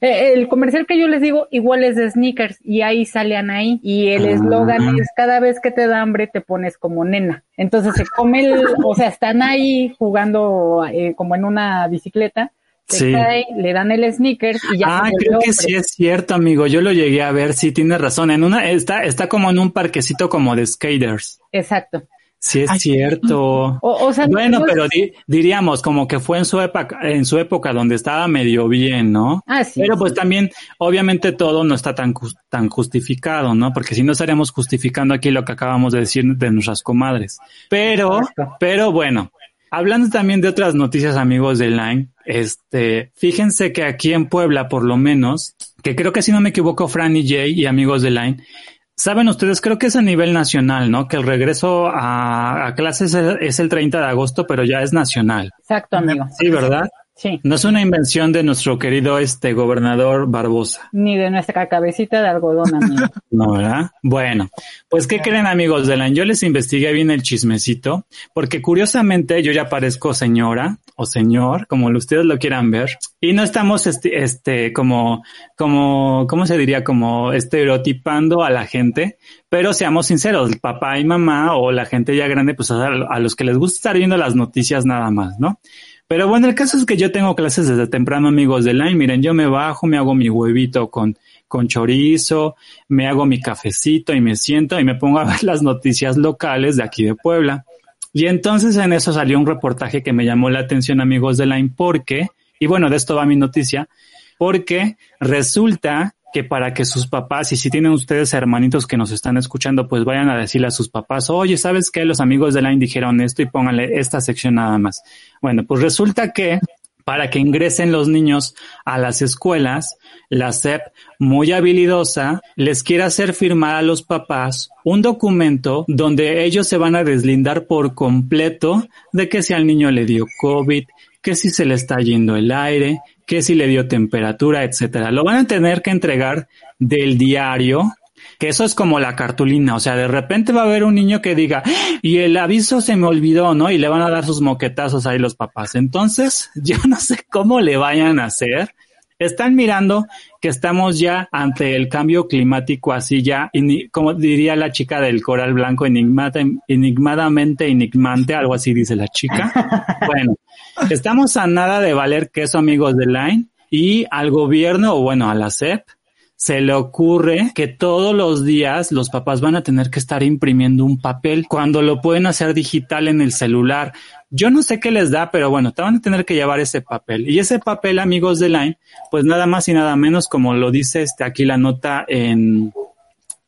Eh, el comercial que yo les digo igual es de sneakers y ahí sale Anaí y el Ah. eslogan es cada vez que te da hambre te pones como nena. Entonces se come el, o sea, están ahí jugando eh, como en una bicicleta, se Sí. cae, le dan el sneakers y ya Ah, creo que sí es cierto, amigo. Yo lo llegué a ver, sí, tienes razón. En una, está, está como en un parquecito como de skaters. Exacto. Sí es Ay. cierto. <laughs> O, o sea, Bueno, no pero di- diríamos como que fue en su época, en su época donde estaba medio bien, ¿no? Ah, sí. Pero pues también, obviamente todo no está tan, tan justificado, ¿no? Porque si no estaríamos justificando aquí lo que acabamos de decir de nuestras comadres. Pero, Exacto. pero bueno, hablando también de otras noticias, amigos de Line, este, fíjense que aquí en Puebla, por lo menos, que creo que si no me equivoco, Fran y Jay y amigos de Line, Saben ustedes, creo que es a nivel nacional, ¿no? Que el regreso a, a clases es, es el 30 de agosto, pero ya es nacional. Exacto, amigo. Sí, ¿verdad? Sí. No es una invención de nuestro querido este gobernador Barbosa. Ni de nuestra cabecita de algodón, amigo. <laughs> No, ¿verdad? Bueno, pues ¿qué creen amigos de la? Yo les investigué bien el chismecito, porque curiosamente yo ya parezco señora o señor, como ustedes lo quieran ver, y no estamos este, este como, como, ¿cómo se diría? Como estereotipando a la gente, pero seamos sinceros, el papá y mamá o la gente ya grande, pues a, a los que les gusta estar viendo las noticias nada más, ¿no? Pero bueno, el caso es que yo tengo clases desde temprano, amigos de Line. Miren, yo me bajo, me hago mi huevito con, con chorizo, me hago mi cafecito y me siento y me pongo a ver las noticias locales de aquí de Puebla. Y entonces en eso salió un reportaje que me llamó la atención, amigos de Line, porque, y bueno, de esto va mi noticia, porque resulta que para que sus papás, y si tienen ustedes hermanitos que nos están escuchando, pues vayan a decirle a sus papás, oye, ¿sabes qué? Los amigos de Line dijeron esto y pónganle esta sección nada más. Bueno, pues resulta que para que ingresen los niños a las escuelas, la SEP, muy habilidosa, les quiere hacer firmar a los papás un documento donde ellos se van a deslindar por completo de que si al niño le dio COVID, que si se le está yendo el aire, que si le dio temperatura, etcétera. Lo van a tener que entregar del diario, que eso es como la cartulina, o sea, de repente va a haber un niño que diga, y el aviso se me olvidó, ¿no? Y le van a dar sus moquetazos ahí los papás. Entonces, <laughs> yo no sé cómo le vayan a hacer. Están mirando que estamos ya ante el cambio climático así ya, como diría la chica del coral blanco, enigmata, enigmadamente enigmante, algo así dice la chica. <laughs> Bueno, estamos a nada de valer queso, amigos de Line, y al gobierno, o bueno, a la CEP, se le ocurre que todos los días los papás van a tener que estar imprimiendo un papel cuando lo pueden hacer digital en el celular. Yo no sé qué les da, pero bueno, te van a tener que llevar ese papel. Y ese papel, amigos de Line, pues nada más y nada menos, como lo dice este aquí la nota en,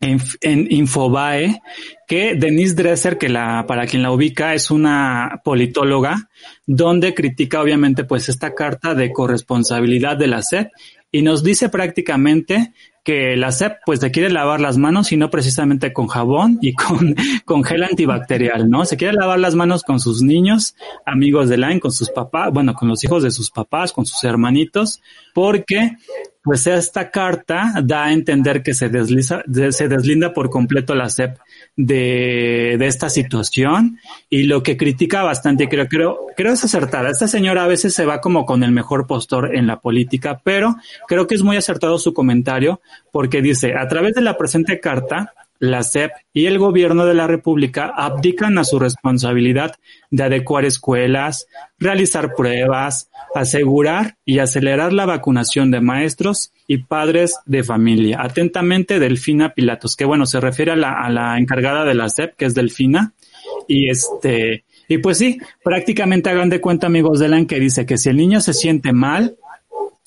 en, en Infobae, que Denise Dresser, que la, para quien la ubica, es una politóloga, donde critica obviamente pues esta carta de corresponsabilidad de la SEP y nos dice prácticamente que la SEP pues se quiere lavar las manos y no precisamente con jabón y con, <laughs> con gel antibacterial, ¿no? Se quiere lavar las manos con sus niños, amigos de Line, con sus papás, bueno, con los hijos de sus papás, con sus hermanitos, porque pues esta carta da a entender que se desliza, se deslinda por completo la SEP de, de esta situación y lo que critica bastante, creo, creo, creo es acertada. Esta señora a veces se va como con el mejor postor en la política, pero creo que es muy acertado su comentario porque dice, a través de la presente carta, la SEP y el gobierno de la República abdican a su responsabilidad de adecuar escuelas, realizar pruebas, asegurar y acelerar la vacunación de maestros y padres de familia. Atentamente, Delfina Pilatos, que bueno, se refiere a la, a la encargada de la SEP, que es Delfina, y este, y pues sí, prácticamente hagan de cuenta, amigos de LAN, que dice que si el niño se siente mal,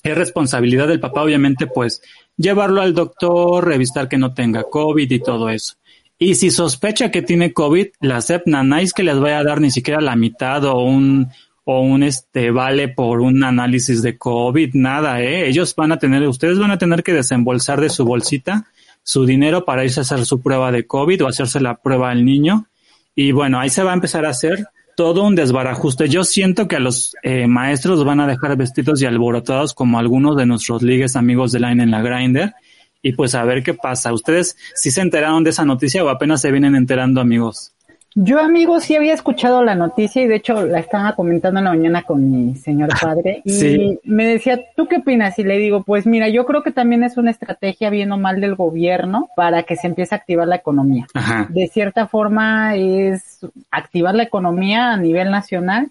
es responsabilidad del papá, obviamente, pues, llevarlo al doctor, revisar que no tenga COVID y todo eso. Y si sospecha que tiene COVID, la SEP nanáis que les vaya a dar ni siquiera la mitad o un, o un este vale por un análisis de COVID, nada, eh. Ellos van a tener, ustedes van a tener que desembolsar de su bolsita su dinero para irse a hacer su prueba de COVID o hacerse la prueba al niño. y bueno, ahí se va a empezar a hacer todo un desbarajuste. Yo siento que a los eh, maestros van a dejar vestidos y alborotados como algunos de nuestros ligues amigos de Line en la Grinder. Y pues a ver qué pasa. ¿Ustedes sí se enteraron de esa noticia o apenas se vienen enterando, amigos? Yo, amigo, sí había escuchado la noticia y de hecho la estaba comentando en la mañana con mi señor padre y me decía, ¿tú qué opinas? Y le digo, pues mira, yo creo que también es una estrategia bien o mal del gobierno para que se empiece a activar la economía. De cierta forma es activar la economía a nivel nacional.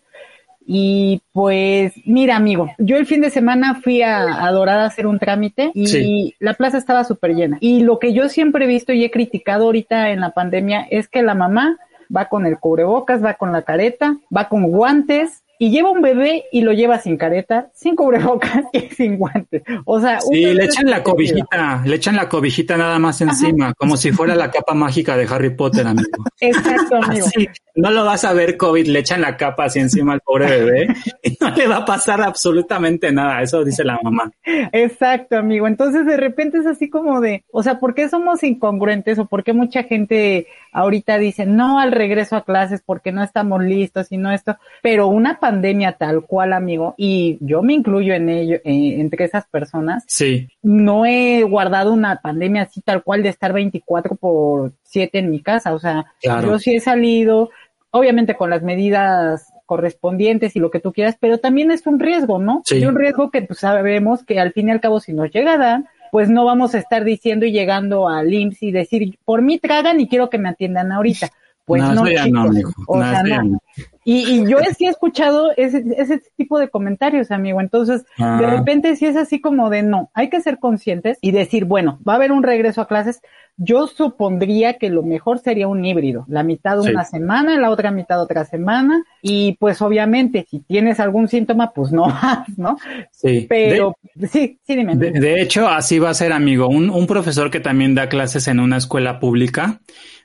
Y pues, mira, amigo, yo el fin de semana fui a, a Dorada a hacer un trámite y la plaza estaba súper llena. Y lo que yo siempre he visto y he criticado ahorita en la pandemia es que la mamá va con el cubrebocas, va con la careta, va con guantes y lleva un bebé y lo lleva sin careta, sin cubrebocas <laughs> y sin guantes. O sea, sí, le echan la cobijita, le echan la cobijita nada más encima, como si fuera la capa mágica de Harry Potter, amigo. Exacto, amigo. no lo vas a ver COVID, le echan la capa así encima al pobre bebé y no le va a pasar absolutamente nada, eso dice la mamá. Exacto, amigo. Entonces de repente es así como de, o sea, ¿por qué somos incongruentes o por qué mucha gente ahorita dice no al regreso a clases porque no estamos listos y no esto? Pero una pandemia tal cual, amigo, y yo me incluyo en ello, eh, entre esas personas. Sí. No he guardado una pandemia así tal cual de estar 24 por 7 en mi casa, o sea, yo sí he salido, obviamente con las medidas correspondientes y lo que tú quieras, pero también es un riesgo, ¿no? Sí. un riesgo que pues, sabemos que al fin y al cabo si nos llega a dar, pues no vamos a estar diciendo y llegando al IMSS y decir, por mí tragan y quiero que me atiendan ahorita. Pues no, no, chicos. o sea, no. Y, y yo sí he escuchado ese, ese tipo de comentarios, amigo. Entonces, de ah. repente sí es así como de no, hay que ser conscientes y decir, bueno, va a haber un regreso a clases, yo supondría que lo mejor sería un híbrido, la mitad una semana, la otra mitad otra semana, y pues obviamente si tienes algún síntoma, pues no <laughs> vas, ¿no? Sí. Pero sí, sí, dime. De, hecho, así va a ser, amigo. Un, un profesor que también da clases en una escuela pública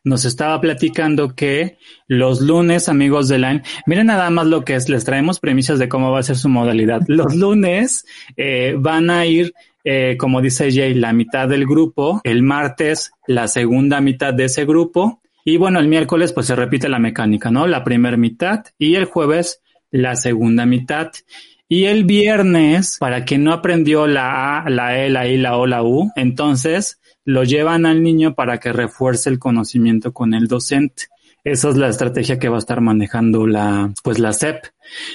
nos estaba platicando que los lunes, amigos de Line, miren nada más lo que es, les traemos premisas de cómo va a ser su modalidad. <laughs> Los lunes eh, van a ir eh, como dice Jay, la mitad del grupo, el martes la segunda mitad de ese grupo y bueno, el miércoles pues se repite la mecánica, ¿no? La primera mitad y el jueves la segunda mitad. Y el viernes, para quien no aprendió la A, la E, la I, la O, la U, entonces lo llevan al niño para que refuerce el conocimiento con el docente. Esa es la estrategia que va a estar manejando la, pues la CEP.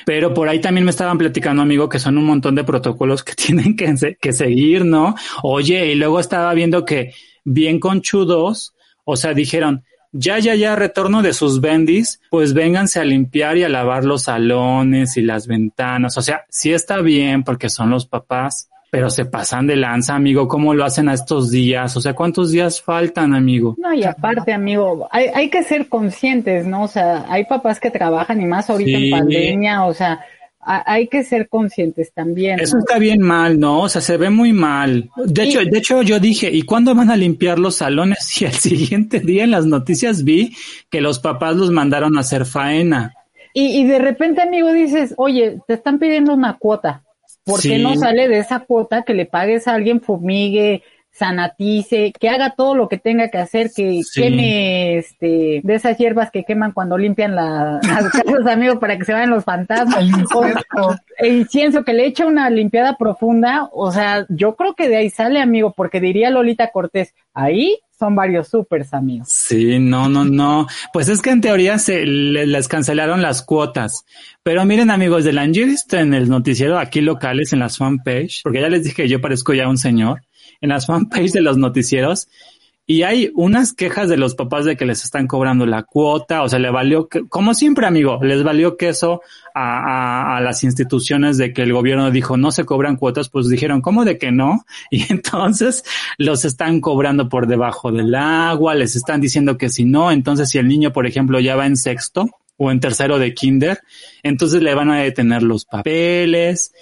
Pero por ahí también me estaban platicando, amigo, que son un montón de protocolos que <laughs> tienen que, que seguir, ¿no? Oye, y luego estaba viendo que bien conchudos, o sea, dijeron, ya, ya, ya, retorno de sus bendis, pues vénganse a limpiar y a lavar los salones y las ventanas. O sea, sí está bien porque son los papás, pero se pasan de lanza, amigo. ¿Cómo lo hacen a estos días? O sea, ¿cuántos días faltan, amigo? No, y aparte, amigo, hay, hay que ser conscientes, ¿no? O sea, hay papás que trabajan y más ahorita en pandemia, o sea, hay que ser conscientes también. Eso está bien mal, ¿no? O sea, se ve muy mal. De hecho, de hecho, yo dije, ¿y cuándo van a limpiar los salones? <laughs> Y el siguiente día en las noticias vi que los papás los mandaron a hacer faena. Y, y de repente, amigo, dices, oye, te están pidiendo una cuota. ¿Por qué no sale de esa cuota que le pagues a alguien fumigue, sanatice, que haga todo lo que tenga que hacer, que queme este, de esas hierbas que queman cuando limpian la, las <laughs> casas, amigo, para que se vayan los fantasmas. o, el incienso, que le echa una limpiada profunda, o sea, yo creo que de ahí sale, amigo, porque diría Lolita Cortés, ahí son varios supers, amigos. Sí, no, no, no. Pues es que en teoría se les cancelaron las cuotas. Pero miren, amigos de la visto en el noticiero aquí locales, en las fanpage, porque ya les dije que yo parezco ya un señor, en las fanpage de los noticieros, y hay unas quejas de los papás de que les están cobrando la cuota, o sea, le valió, como siempre, amigo, les valió queso a, a, las instituciones de que el gobierno dijo no se cobran cuotas, pues dijeron, ¿cómo de que no? <laughs> Y entonces los están cobrando por debajo del agua, les están diciendo que si no, entonces si el niño, por ejemplo, ya va en sexto o en tercero de kinder, entonces le van a detener los papeles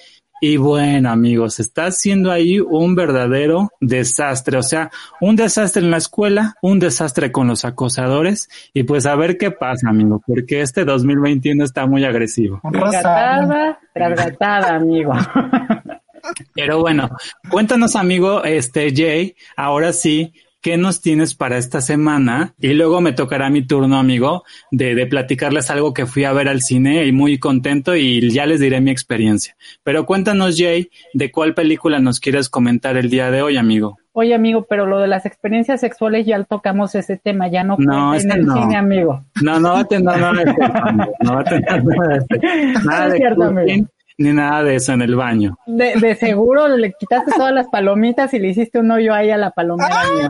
y bueno, amigos, está haciendo ahí un verdadero desastre. O sea, un desastre en la escuela, un desastre con los acosadores. Y pues a ver qué pasa, amigo, porque este 2021 está muy agresivo. Tratada, tratada, amigo. <laughs> Pero bueno, cuéntanos, amigo, este Jay, ahora sí, ¿qué nos tienes para esta semana? Y luego me tocará mi turno, amigo, de, de platicarles algo que fui a ver al cine y muy contento y ya les diré mi experiencia. Pero cuéntanos, Jay, de cuál película nos quieres comentar el día de hoy, amigo. Oye, amigo, pero lo de las experiencias sexuales ya tocamos ese tema, ya no, No, en este el no. cine, amigo. No, no va a tener nada de eso, amigo. No va a tener nada de <laughs> eso. Nada Es de cierto, amigo. Ni nada de eso en el baño. De, de seguro le quitaste todas las palomitas y le hiciste un hoyo ahí a la palomera, amigo.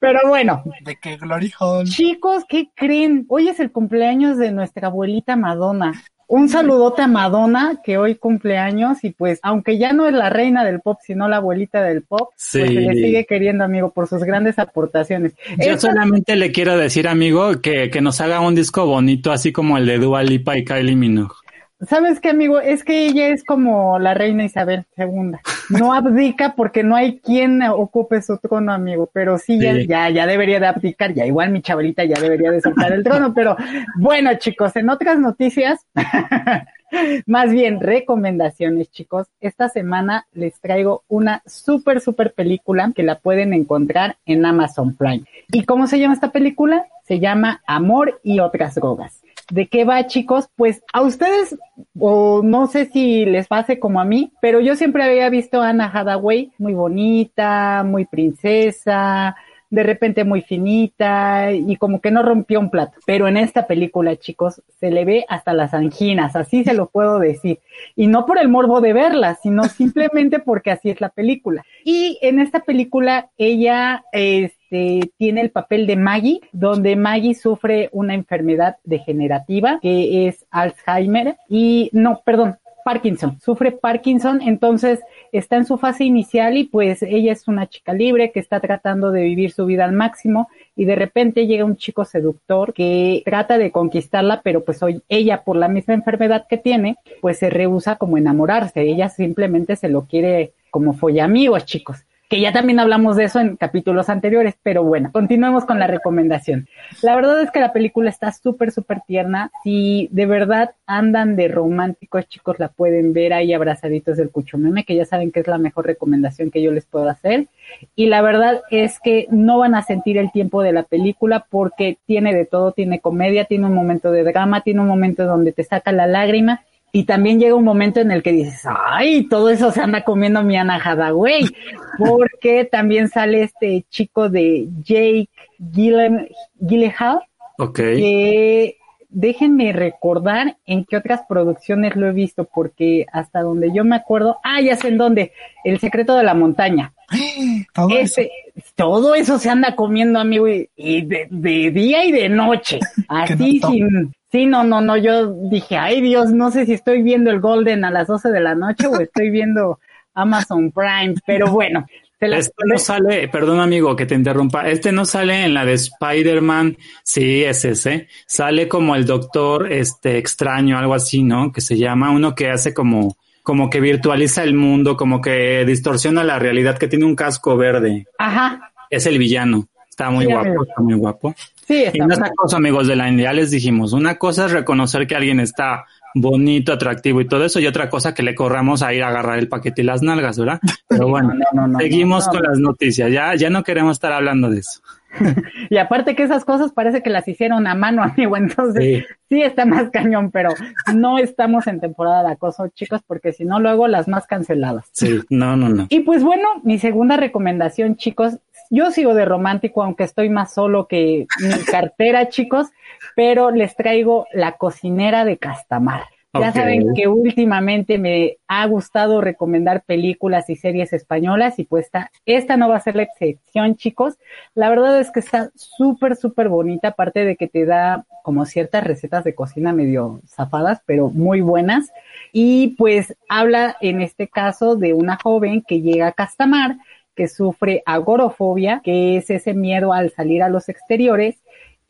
Pero bueno, De que Glory Hall. chicos, ¿qué creen? Hoy es el cumpleaños de nuestra abuelita Madonna. Un saludote a Madonna, que hoy cumpleaños, y pues, aunque ya no es la reina del pop, sino la abuelita del pop, Sí. pues se le sigue queriendo, amigo, por sus grandes aportaciones. Yo Esta- solamente le quiero decir, amigo, que, que nos haga un disco bonito, así como el de Dua Lipa y Kylie Minogue. ¿Sabes qué, amigo? Es que ella es como la reina Isabel II. No <laughs> abdica porque no hay quien ocupe su trono, amigo. Pero sí, ya, ya, ya debería de abdicar. Ya igual mi chavalita ya debería de soltar el trono. Pero bueno, chicos, en otras noticias, <laughs> más bien recomendaciones, chicos. Esta semana les traigo una súper, súper película que la pueden encontrar en Amazon Prime. ¿Y cómo se llama esta película? Se llama Amor y otras drogas. ¿De qué va, chicos? Pues a ustedes, o no sé si les pase como a mí, pero yo siempre había visto a Anna Hathaway muy bonita, muy princesa, de repente muy finita y como que no rompió un plato. Pero en esta película, chicos, se le ve hasta las anginas, así se lo puedo decir. Y no por el morbo de verla, sino <laughs> simplemente porque así es la película. Y en esta película ella este, tiene el papel de Maggie, donde Maggie sufre una enfermedad degenerativa que es Alzheimer y no, perdón, Parkinson, sufre Parkinson, entonces está en su fase inicial y pues ella es una chica libre que está tratando de vivir su vida al máximo y de repente llega un chico seductor que trata de conquistarla, pero pues hoy ella por la misma enfermedad que tiene, pues se rehúsa como enamorarse, ella simplemente se lo quiere como follamigos, chicos que ya también hablamos de eso en capítulos anteriores, pero bueno, continuemos con la recomendación. La verdad es que la película está súper, súper tierna. Si de verdad andan de románticos, chicos, la pueden ver ahí abrazaditos del cuchumeme, que ya saben que es la mejor recomendación que yo les puedo hacer. Y la verdad es que no van a sentir el tiempo de la película porque tiene de todo, tiene comedia, tiene un momento de drama, tiene un momento donde te saca la lágrima y también llega un momento en el que dices, ay, todo eso se anda comiendo mi Ana Hathaway, porque también sale este chico de Jake Gyllen- Gyllenhaal, Ok. que déjenme recordar en qué otras producciones lo he visto, porque hasta donde yo me acuerdo, ah, ya sé en dónde, El secreto de la montaña. <gasps> Todo eso. Ese, todo eso se anda comiendo, amigo, y, y de, de día y de noche. <laughs> Así sin. Sí, no, no, no. Yo dije, ay Dios, no sé si estoy viendo el Golden a las 12 de la noche o estoy viendo Amazon Prime, pero bueno. Se Este no sale, perdón amigo que te interrumpa, este no sale en la de Spider-Man, sí, es ese, sale como el doctor este extraño, algo así, ¿no? Que se llama uno que hace como, como que virtualiza el mundo, como que distorsiona la realidad, que tiene un casco verde, Ajá. es el villano, está muy Sí, guapo, está muy guapo. Sí, Y no es cosa, amigos de la India, les dijimos, una cosa es reconocer que alguien está bonito, atractivo y todo eso, y otra cosa que le corramos a ir a agarrar el paquete y las nalgas, ¿verdad? <laughs> Pero bueno, No, no, no, seguimos con las noticias, ya, ya no queremos estar hablando de eso. <laughs> Y aparte que esas cosas parece que las hicieron a mano, <laughs> amigo, entonces Sí. sí. está más cañón, pero no estamos en temporada de acoso, chicos, porque si no, luego las más canceladas. Sí, no, no, no. Y pues bueno, mi segunda recomendación, chicos, yo sigo de romántico, aunque estoy más solo que mi <laughs> cartera, chicos, pero les traigo La cocinera de Castamar. Ya saben que últimamente me ha gustado recomendar películas y series españolas y pues esta, esta no va a ser la excepción, chicos. La verdad es que está súper, súper bonita, aparte de que te da como ciertas recetas de cocina medio zafadas, pero muy buenas. Y pues habla en este caso de una joven que llega a Castamar, que sufre agorofobia, que es ese miedo al salir a los exteriores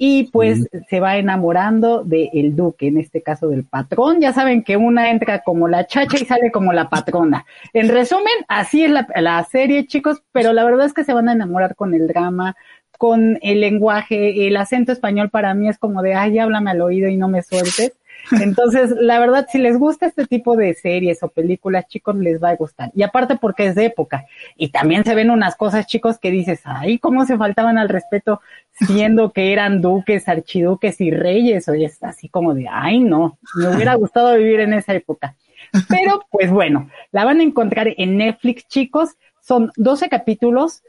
y pues se va enamorando del el duque, en este caso del patrón. Ya saben que una entra como la chacha y sale como la patrona. En resumen, así es la, la serie, chicos, pero la verdad es que se van a enamorar con el drama, con el lenguaje, el acento español para mí es como de, ay, háblame al oído y no me sueltes. Entonces, la verdad, si les gusta este tipo de series o películas, chicos, les va a gustar. Y aparte porque es de época. Y también se ven unas cosas, chicos, que dices, ay, cómo se faltaban al respeto siendo que eran duques, archiduques y reyes. O es así como de, ay, no, me hubiera gustado vivir en esa época. Pero, pues bueno, la van a encontrar en Netflix, chicos. Son 12 capítulos,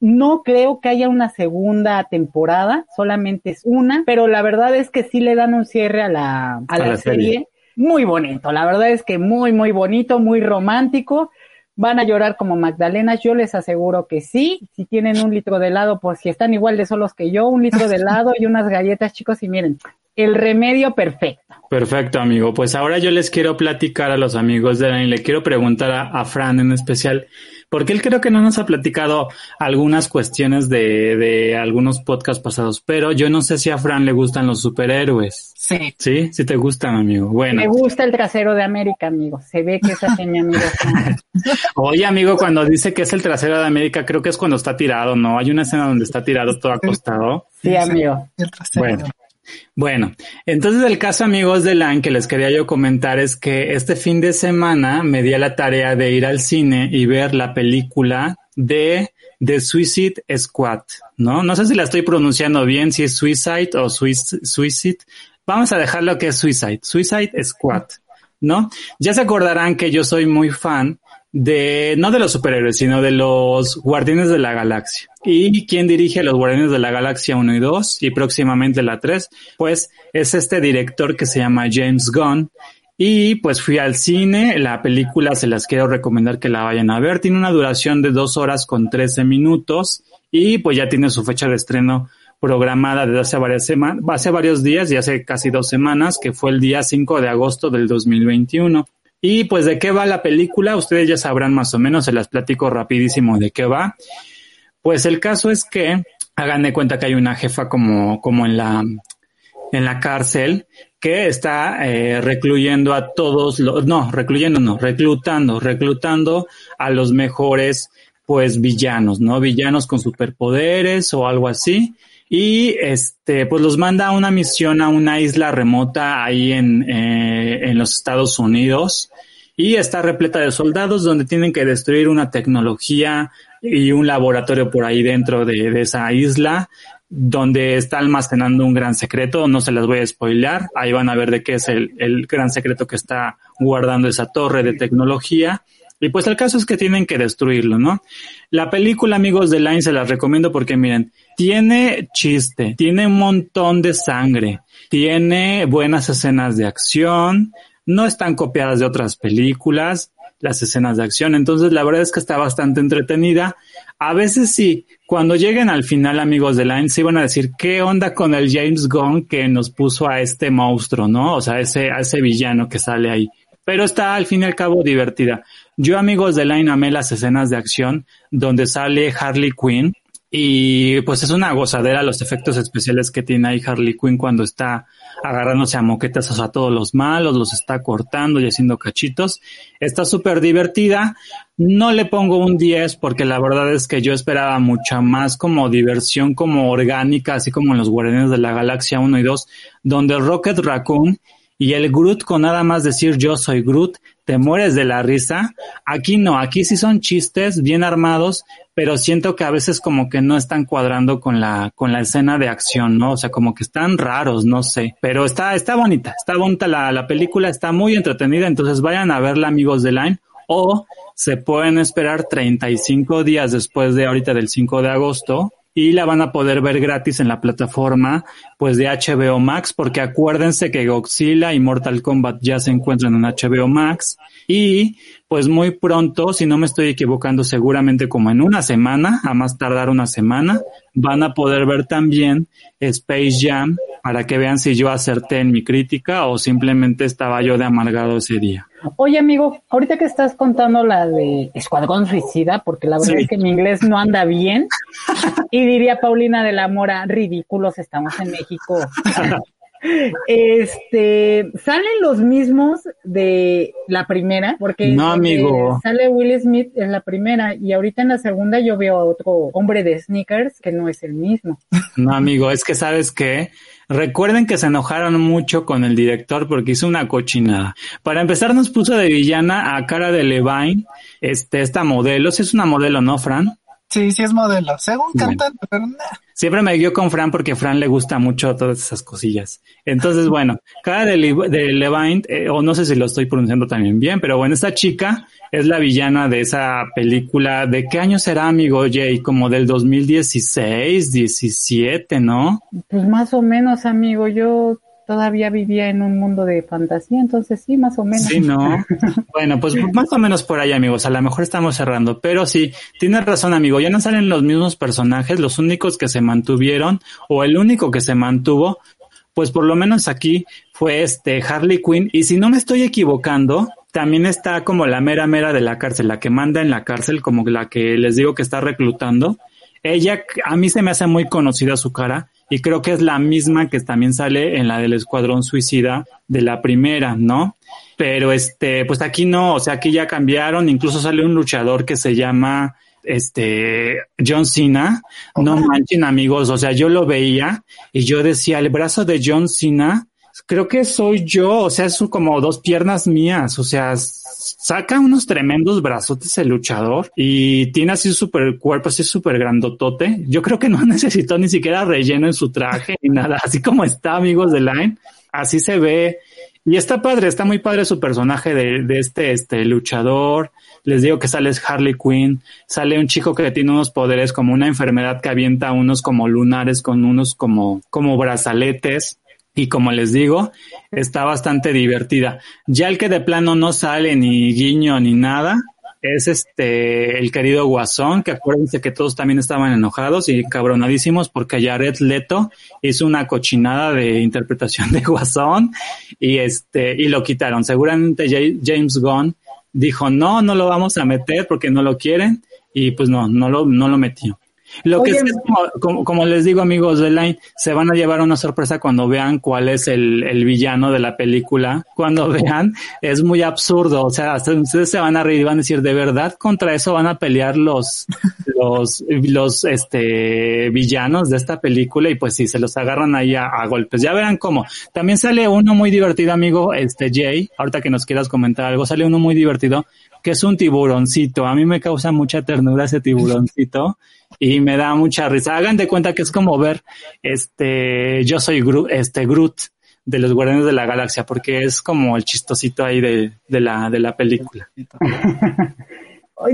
no creo que haya una segunda temporada, solamente es una, pero la verdad es que sí le dan un cierre a la, a, la, serie. Muy bonito, la verdad es que muy, muy bonito, muy romántico. Van a llorar como Magdalenas, yo les aseguro que sí. Si tienen un litro de helado, pues si están igual de solos que yo, un litro de helado y unas galletas, chicos, y miren, el remedio perfecto. Perfecto, amigo. Pues ahora yo les quiero platicar a los amigos de la y le quiero preguntar a, a Fran en especial porque él creo que no nos ha platicado algunas cuestiones de, de algunos podcasts pasados, pero yo no sé si a Fran le gustan los superhéroes. Sí. Sí, sí te gustan, amigo. Bueno. Me gusta el trasero de América, amigo. Se ve que es así, mi amigo. <laughs> Oye, amigo, cuando dice que es el trasero de América, creo que es cuando está tirado, ¿no? Hay una escena donde está tirado todo acostado. Sí, amigo. El trasero. Bueno. Bueno, entonces el caso amigos de LAN que les quería yo comentar es que este fin de semana me di a la tarea de ir al cine y ver la película de The Suicide Squad, ¿no? No sé si la estoy pronunciando bien, si es Suicide o Suicide. Vamos a dejarlo que es Suicide, Suicide Squad, ¿no? Ya se acordarán que yo soy muy fan de, no de los superhéroes, sino de los Guardianes de la Galaxia. Y quien dirige los Guardianes de la Galaxia 1 y 2 y próximamente la 3, pues es este director que se llama James Gunn. Y pues fui al cine, la película se las quiero recomendar que la vayan a ver, tiene una duración de 2 horas con 13 minutos y pues ya tiene su fecha de estreno programada desde hace varias semanas, hace varios días y hace casi dos semanas, que fue el día 5 de agosto del 2021. Y pues de qué va la película, ustedes ya sabrán más o menos, se las platico rapidísimo de qué va. Pues el caso es que hagan de cuenta que hay una jefa como, como en la, en la cárcel que está eh, recluyendo a todos los, no, recluyendo no, reclutando, reclutando a los mejores pues villanos, ¿no? Villanos con superpoderes o algo así y este pues los manda a una misión a una isla remota ahí en, eh, en los Estados Unidos. Y está repleta de soldados donde tienen que destruir una tecnología y un laboratorio por ahí dentro de, esa isla donde está almacenando un gran secreto, no se las voy a spoilear, ahí van a ver de qué es el, el gran secreto que está guardando esa torre de tecnología. Y pues el caso es que tienen que destruirlo, ¿no? La película, amigos de Line, se las recomiendo porque miren, tiene chiste, tiene un montón de sangre, tiene buenas escenas de acción, no están copiadas de otras películas, las escenas de acción, entonces la verdad es que está bastante entretenida. A veces sí, cuando lleguen al final, amigos de Line, sí van a decir, ¿qué onda con el James Gunn que nos puso a este monstruo, no? O sea, ese, a ese villano que sale ahí pero está al fin y al cabo divertida. Yo, amigos de Line, amé las escenas de acción donde sale Harley Quinn y pues es una gozadera los efectos especiales que tiene ahí Harley Quinn cuando está agarrándose a moquetas a todos los malos, los está cortando y haciendo cachitos. Está súper divertida. No le pongo un 10 porque la verdad es que yo esperaba mucha más como diversión como orgánica, así como en los Guardianes de la Galaxia 1 y 2, donde Rocket Raccoon y el Groot con nada más decir yo soy Groot, te mueres de la risa. Aquí no, aquí sí son chistes bien armados, pero siento que a veces como que no están cuadrando con la, con la escena de acción, ¿no? O sea, como que están raros, no sé. Pero está, está bonita, está bonita la, la película, está muy entretenida, entonces vayan a verla amigos de Line o se pueden esperar 35 días después de ahorita del 5 de agosto y la van a poder ver gratis en la plataforma pues de HBO Max porque acuérdense que Godzilla y Mortal Kombat ya se encuentran en HBO Max y pues muy pronto, si no me estoy equivocando, seguramente como en una semana, a más tardar una semana, van a poder ver también Space Jam para que vean si yo acerté en mi crítica o simplemente estaba yo de amargado ese día. Oye, amigo, ahorita que estás contando la de Escuadrón Suicida, porque la verdad Sí. es que mi inglés no anda bien, y diría Paulina de la Mora, ridículos, estamos en México. <laughs> Este, salen los mismos de la primera, porque no, amigo. sale Will Smith en la primera y ahorita en la segunda yo veo a otro hombre de sneakers que no es el mismo. No, amigo, es que sabes que recuerden que se enojaron mucho con el director porque hizo una cochinada. Para empezar nos puso de villana a cara de Levine, este, esta modelo, si es una modelo, ¿no, Fran? Sí, sí es modelo, según cantante, pero Siempre me guío con Fran porque Fran le gusta mucho todas esas cosillas. Entonces, <laughs> bueno, cara de, de Levine, eh, o no sé si lo estoy pronunciando también bien, pero bueno, esta chica es la villana de esa película. ¿De qué año será, amigo Jay? Como del 2016, 17, ¿no? Pues más o menos, amigo. Yo todavía vivía en un mundo de fantasía, entonces sí, más o menos. Sí, ¿no? <laughs> bueno, pues más o menos por ahí, amigos. A lo mejor estamos cerrando, pero sí, tienes razón, amigo. Ya no salen los mismos personajes, los únicos que se mantuvieron, o el único que se mantuvo, pues por lo menos aquí fue este Harley Quinn. Y si no me estoy equivocando, también está como la mera mera de la cárcel, la que manda en la cárcel, como la que les digo que está reclutando. Ella, a mí se me hace muy conocida su cara y creo que es la misma que también sale en la del Escuadrón Suicida de la primera, ¿no? Pero este, pues aquí no, o sea, aquí ya cambiaron, incluso sale un luchador que se llama este John Cena, no manchen amigos, o sea, yo lo veía y yo decía, el brazo de John Cena, creo que soy yo, o sea, es como dos piernas mías, o sea, saca unos tremendos brazotes el luchador y tiene así súper cuerpo, así súper grandotote. Yo creo que no <laughs> necesitó ni siquiera relleno en su traje ni nada, así como está, amigos de Line, así se ve. Y está padre, está muy padre su personaje de, de este, este luchador. Les digo que sale Harley Quinn, sale un chico que tiene unos poderes como una enfermedad que avienta unos como lunares con unos como, como brazaletes y como les digo, está bastante divertida. Ya el que de plano no sale ni guiño ni nada, es este el querido Guasón, que acuérdense que todos también estaban enojados y cabronadísimos porque Jared Leto hizo una cochinada de interpretación de Guasón y este y lo quitaron. Seguramente James Gunn dijo no, no lo vamos a meter porque no lo quieren y pues no, no lo no lo metió. Lo que es como, les digo amigos de Line, se van a llevar una sorpresa cuando vean cuál es el, el, villano de la película. Cuando <laughs> vean, es muy absurdo. O sea, hasta ustedes se van a reír y van a decir, de verdad, contra eso van a pelear los, <laughs> los, los, este, villanos de esta película y pues sí, se los agarran ahí a, a golpes. Ya verán cómo. También sale uno muy divertido, amigo, este Jay, ahorita que nos quieras comentar algo, sale uno muy divertido que es un tiburoncito. A mí me causa mucha ternura ese tiburoncito <laughs> y me da mucha risa. Hagan de cuenta que es como ver este yo soy Groot, este Groot de los Guardianes de la Galaxia porque es como el chistosito ahí de, de la de la película. <laughs>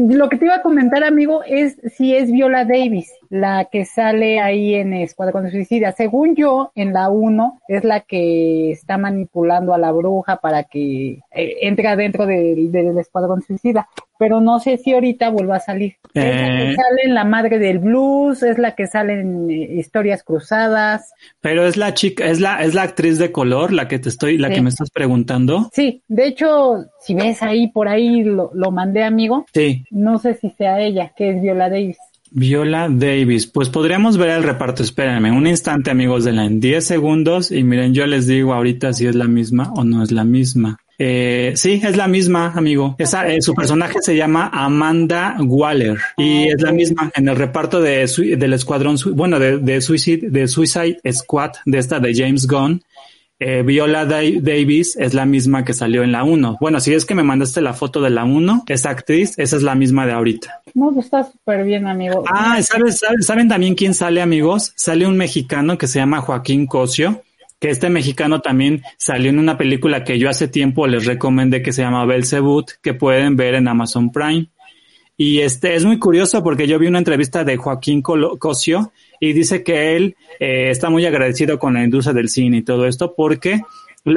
Lo que te iba a comentar, amigo, es si es Viola Davis, la que sale ahí en Escuadrón Suicida. Según yo, en la 1 es la que está manipulando a la bruja para que eh, entre dentro del, del Escuadrón Suicida pero no sé si ahorita vuelva a salir. Es la que eh. sale en La Madre del Blues, es la que sale en eh, Historias Cruzadas. Pero es la chica, es la, es la actriz de color, la que te estoy, la que me estás preguntando. Sí, de hecho, si ves ahí por ahí lo, lo mandé amigo. Sí. No sé si sea ella, que es Viola Davis. Viola Davis, pues podríamos ver el reparto, espérenme, un instante amigos de la en 10 segundos y miren, yo les digo ahorita si es la misma o no es la misma. Eh, sí, es la misma, amigo. Esa, eh, su personaje se llama Amanda Waller y es la misma en el reparto de, del escuadrón, bueno, de, de, Suicide, de Suicide Squad, de esta de James Gunn. Eh, Viola Davis es la misma que salió en la 1. Bueno, si es que me mandaste la foto de la 1, esa actriz, esa es la misma de ahorita. No, pues está súper bien, amigo. Ah, ¿sabes, ¿saben también quién sale, amigos? Sale un mexicano que se llama Joaquín Cosio que este mexicano también salió en una película que yo hace tiempo les recomendé que se llama Belzebut, que pueden ver en Amazon Prime. Y este es muy curioso porque yo vi una entrevista de Joaquín Cosio y dice que él eh, está muy agradecido con la industria del cine y todo esto porque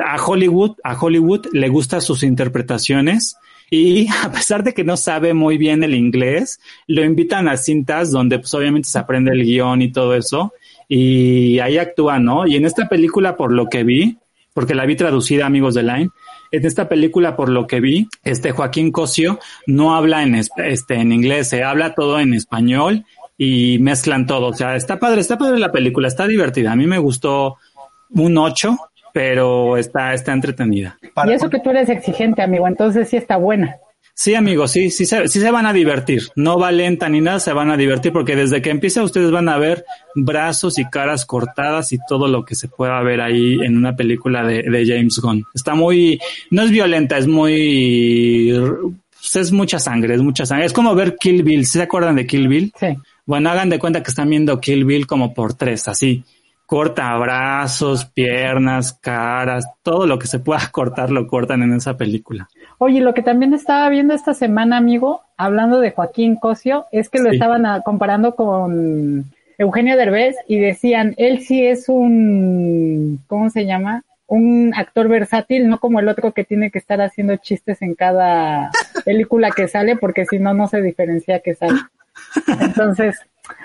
a Hollywood, a Hollywood le gustan sus interpretaciones y <laughs> a pesar de que no sabe muy bien el inglés, lo invitan a cintas donde pues obviamente se aprende el guion y todo eso y ahí actúa, ¿no? Y en esta película, por lo que vi, porque la vi traducida, amigos de Line, en esta película, por lo que vi, este Joaquín Cosio no habla en, este, en inglés, se habla todo en español y mezclan todo. O sea, está padre, está padre la película, está divertida. A mí me gustó un 8 pero está, está entretenida. Y eso que tú eres exigente, amigo, entonces sí está buena. Sí, amigos, sí, sí se, sí se van a divertir. No va lenta ni nada, se van a divertir porque desde que empieza ustedes van a ver brazos y caras cortadas y todo lo que se pueda ver ahí en una película de, de James Gunn. Está muy, no es violenta, es muy, pues es mucha sangre, es mucha sangre. Es como ver Kill Bill. ¿Sí ¿Se acuerdan de Kill Bill? Sí. Bueno, hagan de cuenta que están viendo Kill Bill como por tres, así corta brazos, piernas, caras, todo lo que se pueda <laughs> cortar lo cortan en esa película. Oye, lo que también estaba viendo esta semana, amigo, hablando de Joaquín Cosio, es que lo Sí. estaban ah, comparando con Eugenio Derbez y decían, él sí es un, ¿cómo se llama? Un actor versátil, no como el otro que tiene que estar haciendo chistes en cada película que sale, porque si no, no se diferencia que sale. Entonces,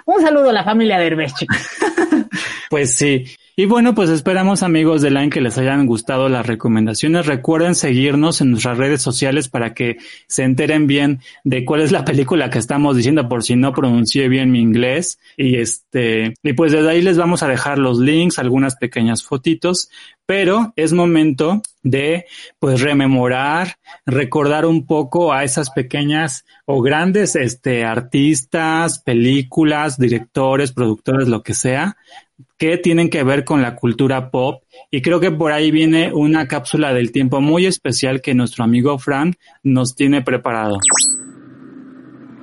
un saludo a la familia Derbez, chicos. <laughs> Pues sí. Y bueno, pues esperamos amigos de Line que les hayan gustado las recomendaciones. Recuerden seguirnos en nuestras redes sociales para que se enteren bien de cuál es la película que estamos diciendo por si no pronuncié bien mi inglés. Y este, y pues desde ahí les vamos a dejar los links, algunas pequeñas fotitos, pero es momento de pues rememorar, recordar un poco a esas pequeñas o grandes este artistas, películas, directores, productores, lo que sea, que tienen que ver con la cultura pop y creo que por ahí viene una cápsula del tiempo muy especial que nuestro amigo Fran nos tiene preparado.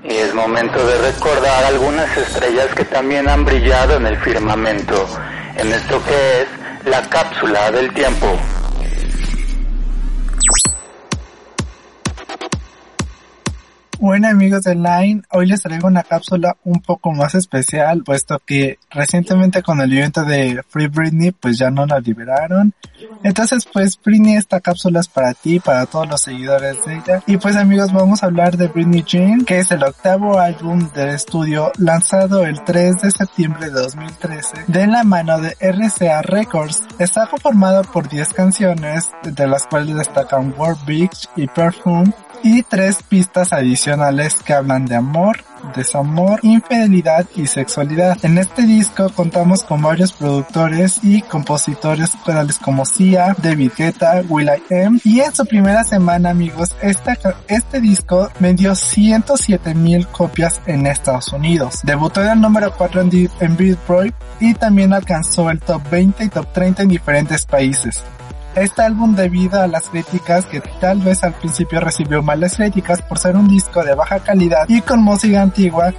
Y es momento de recordar algunas estrellas que también han brillado en el firmamento, en esto que es la cápsula del tiempo. Bueno amigos de Line, hoy les traigo una cápsula un poco más especial, puesto que recientemente con el evento de Free Britney, pues ya no la liberaron. Entonces pues Britney, esta cápsula es para ti, para todos los seguidores de ella. Y pues amigos, vamos a hablar de Britney Jean, que es el octavo álbum del estudio lanzado el 3 de septiembre de 2013 de la mano de RCA Records. Está conformado por 10 canciones, de las cuales destacan World Beach y Perfume, y tres pistas adicionales que hablan de amor, desamor, infidelidad y sexualidad. En este disco contamos con varios productores y compositores tales como Sia, David Guetta, Will.i.am y en su primera semana amigos este disco vendió 107 mil copias en Estados Unidos. Debutó en el número 4 en, en Billboard y también alcanzó el top 20 y top 30 en diferentes países. Este álbum debido a las críticas que tal vez al principio recibió malas críticas por ser un disco de baja calidad y con música antigua,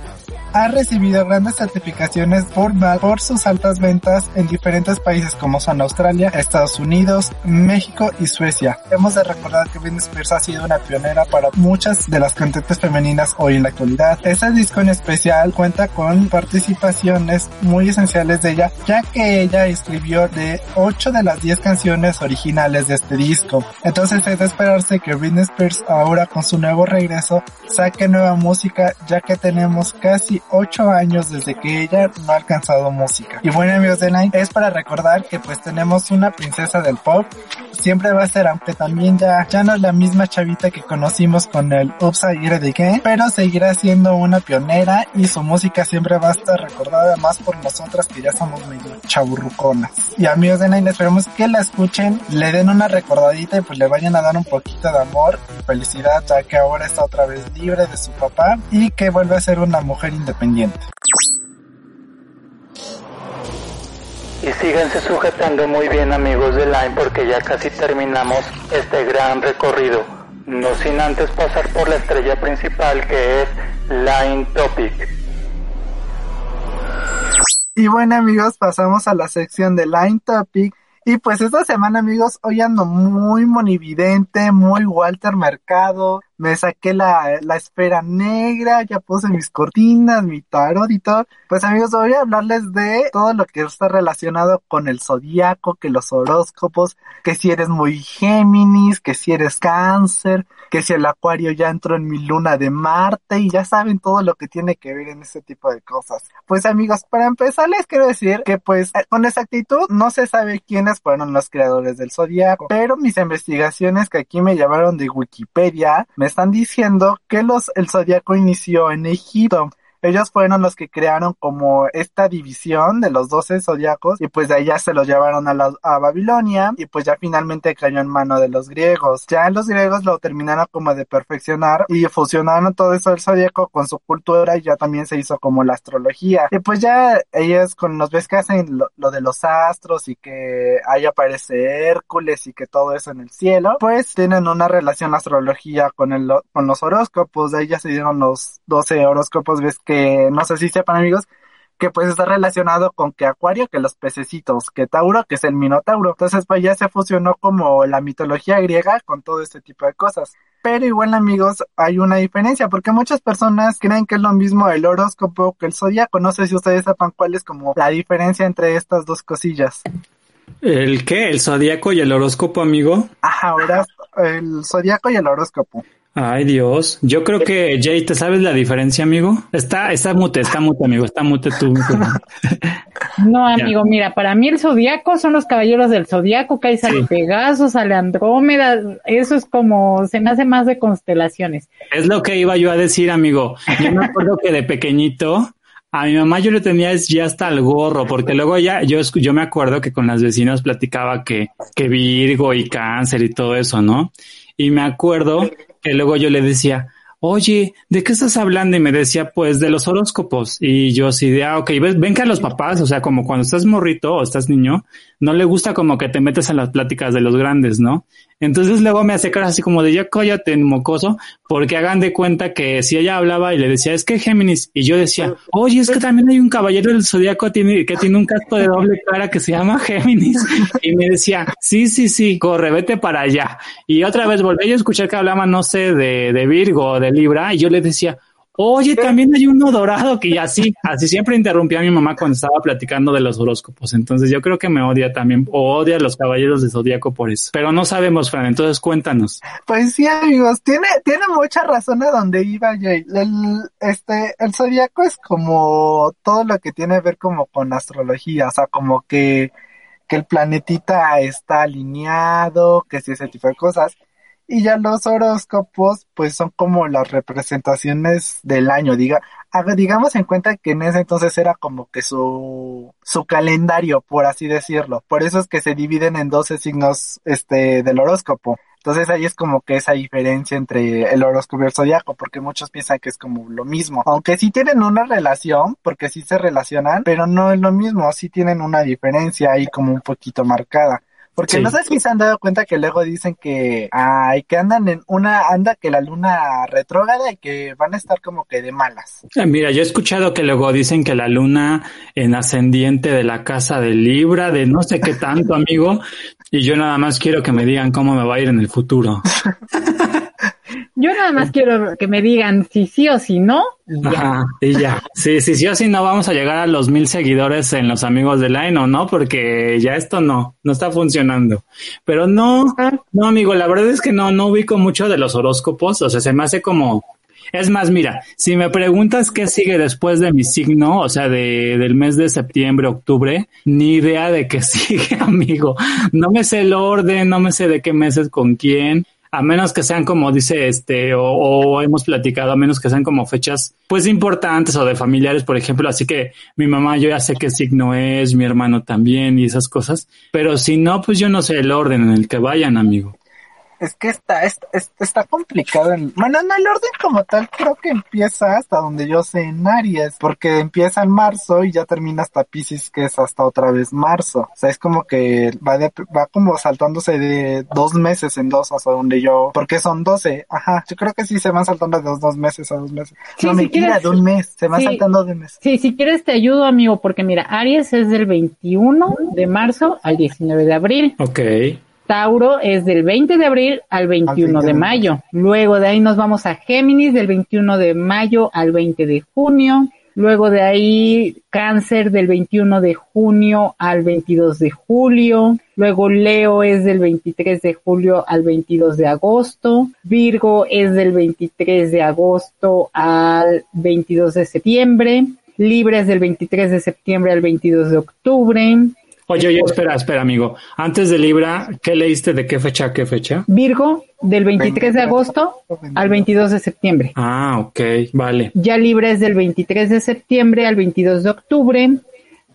ha recibido grandes certificaciones por, por sus altas ventas en diferentes países como son Australia, Estados Unidos, México y Suecia. Hemos de recordar que Britney Spears ha sido una pionera para muchas de las cantantes femeninas hoy en la actualidad. Este disco en especial cuenta con participaciones muy esenciales de ella, ya que ella escribió de 8 de las 10 canciones originales de este disco. Entonces es de esperarse que Britney Spears ahora con su nuevo regreso saque nueva música, ya que tenemos casi 8 años desde que ella no ha alcanzado música. Y bueno amigos de Line, es para recordar que pues tenemos una princesa del pop, siempre va a ser, aunque también ya, ya no es la misma chavita que conocimos con el Oops I pero seguirá siendo una pionera y su música siempre va a estar recordada más por nosotras que ya somos medio chaburruconas. Y amigos de Nine, esperemos que la escuchen, le den una recordadita y pues le vayan a dar un poquito de amor y felicidad ya que ahora está otra vez libre de su papá y que vuelve a ser una mujer independiente. Y síganse sujetando muy bien amigos de Line porque ya casi terminamos este gran recorrido. No sin antes pasar por la estrella principal que es Line Topic. Y bueno amigos, pasamos a la sección de Line Topic. Y pues esta semana amigos, hoy ando muy monividente, muy Walter Mercado. Me saqué la, la esfera negra, ya puse mis cortinas, mi tarot y todo. Pues amigos, voy a hablarles de todo lo que está relacionado con el zodiaco, que los horóscopos, que si eres muy Géminis, que si eres cáncer, que si el acuario ya entró en mi luna de Marte y ya saben todo lo que tiene que ver en este tipo de cosas. Pues amigos, para empezar les quiero decir que pues eh, con exactitud no se sabe quiénes fueron los creadores del zodiaco, pero mis investigaciones que aquí me llevaron de Wikipedia me están diciendo que los el zodiaco inició en Egipto. Ellos fueron los que crearon como esta división de los doce zodiacos y pues de ya se los llevaron a, la, a Babilonia y pues ya finalmente cayó en mano de los griegos. Ya los griegos lo terminaron como de perfeccionar y fusionaron todo eso del zodiaco con su cultura y ya también se hizo como la astrología. Y pues ya ellos con los ves que hacen lo, de los astros y que ahí aparece Hércules y que todo eso en el cielo, pues tienen una relación la astrología con el con los horóscopos, de ahí ya se dieron los 12 horóscopos, ves que no sé si sepan amigos, que pues está relacionado con que Acuario, que los pececitos, que Tauro, que es el Minotauro. Entonces pues ya se fusionó como la mitología griega con todo este tipo de cosas. Pero igual amigos, hay una diferencia, porque muchas personas creen que es lo mismo el horóscopo que el zodiaco. No sé si ustedes sepan cuál es como la diferencia entre estas dos cosillas. ¿El qué? ¿El zodiaco y el horóscopo, amigo? Ajá, ahora el zodiaco y el horóscopo. Ay, Dios. Yo creo que, Jay, ¿te sabes la diferencia, amigo? Está, está mute, está mute, amigo, está mute tú. <laughs> no, amigo, mira, para mí el zodiaco son los caballeros del zodiaco, que ahí sale Pegaso, sale Andrómeda, eso es como, se me hace más de constelaciones. Es lo que iba yo a decir, amigo. Yo me acuerdo que de pequeñito, a mi mamá yo le tenía ya hasta el gorro, porque luego ya, yo, yo me acuerdo que con las vecinas platicaba que, que Virgo y Cáncer y todo eso, ¿no? Y me acuerdo que luego yo le decía, oye, ¿de qué estás hablando? Y me decía, pues de los horóscopos. Y yo sí, de, ah, ok, ven que a los papás, o sea, como cuando estás morrito o estás niño, no le gusta como que te metes en las pláticas de los grandes, ¿no? Entonces luego me hace cara así como de ya cállate, mocoso, porque hagan de cuenta que si ella hablaba y le decía, es que Géminis, y yo decía, oye, es que también hay un caballero del zodiaco que tiene, que tiene un casco de doble cara que se llama Géminis, y me decía, sí, sí, sí, corre, vete para allá. Y otra vez volví a escuchar que hablaba, no sé, de, de Virgo o de Libra, y yo le decía, Oye, también hay uno dorado que así, así siempre interrumpía a mi mamá cuando estaba platicando de los horóscopos. Entonces yo creo que me odia también, o odia a los caballeros de Zodíaco por eso. Pero no sabemos, Fran, entonces cuéntanos. Pues sí, amigos, tiene, tiene mucha razón a donde iba Jay. El, este, el Zodíaco es como todo lo que tiene que ver como con astrología, o sea, como que, que el planetita está alineado, que sí, ese tipo de cosas y ya los horóscopos pues son como las representaciones del año, diga, digamos en cuenta que en ese entonces era como que su, su calendario, por así decirlo. Por eso es que se dividen en 12 signos este del horóscopo. Entonces ahí es como que esa diferencia entre el horóscopo y el zodiaco, porque muchos piensan que es como lo mismo. Aunque sí tienen una relación, porque sí se relacionan, pero no es lo mismo, sí tienen una diferencia ahí como un poquito marcada. Porque no sé si se han dado cuenta que luego dicen que, ay, que andan en una, anda que la luna retrógrada y que van a estar como que de malas. Ah, mira, yo he escuchado que luego dicen que la luna en ascendiente de la casa de Libra, de no sé qué tanto, <laughs> amigo, y yo nada más quiero que me digan cómo me va a ir en el futuro. <laughs> Yo nada más quiero que me digan si sí o si no. Ajá, y ya. Sí, sí, sí o si no vamos a llegar a los mil seguidores en los amigos de Line o no, porque ya esto no, no está funcionando. Pero no, no, amigo, la verdad es que no, no ubico mucho de los horóscopos. O sea, se me hace como, es más, mira, si me preguntas qué sigue después de mi signo, o sea, de, del mes de septiembre, octubre, ni idea de qué <laughs> sigue, amigo. No me sé el orden, no me sé de qué meses con quién a menos que sean como dice este, o, hemos platicado, a menos que sean como fechas pues importantes o de familiares, por ejemplo, así que mi mamá yo ya sé qué signo es, mi hermano también y esas cosas, pero si no, pues yo no sé el orden en el que vayan, amigo es que está, está, está complicado. En, bueno, no, el orden como tal creo que empieza hasta donde yo sé en Aries, porque empieza en marzo y ya termina hasta Pisces, que es hasta otra vez marzo. O sea, es como que va, va como saltándose de dos meses en dos hasta donde yo, porque son doce, ajá, yo creo que sí se van saltando de dos, dos meses a dos meses. no, me mentira, de un mes, se van saltando de un mes. Sí, si quieres te ayudo, amigo, porque mira, Aries es del 21 de marzo al 19 de abril. Ok. Tauro es del 20 de abril al 21 de mayo. Luego de ahí nos vamos a Géminis del 21 de mayo al 20 de junio. Luego de ahí Cáncer del 21 de junio al 22 de julio. Luego Leo es del 23 de julio al 22 de agosto. Virgo es del 23 de agosto al 22 de septiembre. Libra es del 23 de septiembre al 22 de octubre. Oye, oye, espera, espera, amigo. Antes de Libra, ¿qué leíste de qué fecha a qué fecha? Virgo, del 23 de agosto al 22 de septiembre. Ah, ok, vale. Ya Libra es del 23 de septiembre al 22 de octubre.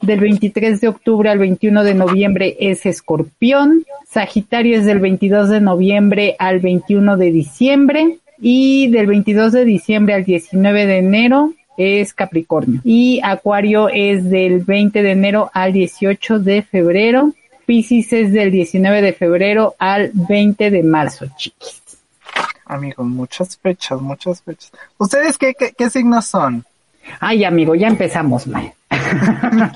Del 23 de octubre al 21 de noviembre es Escorpión. Sagitario es del 22 de noviembre al 21 de diciembre. Y del 22 de diciembre al 19 de enero es Capricornio. Y Acuario es del 20 de enero al 18 de febrero. Piscis es del 19 de febrero al 20 de marzo, chiquis. Amigo, muchas fechas, muchas fechas. ¿Ustedes qué, qué, qué signos son? Ay, amigo, ya empezamos mal. <laughs>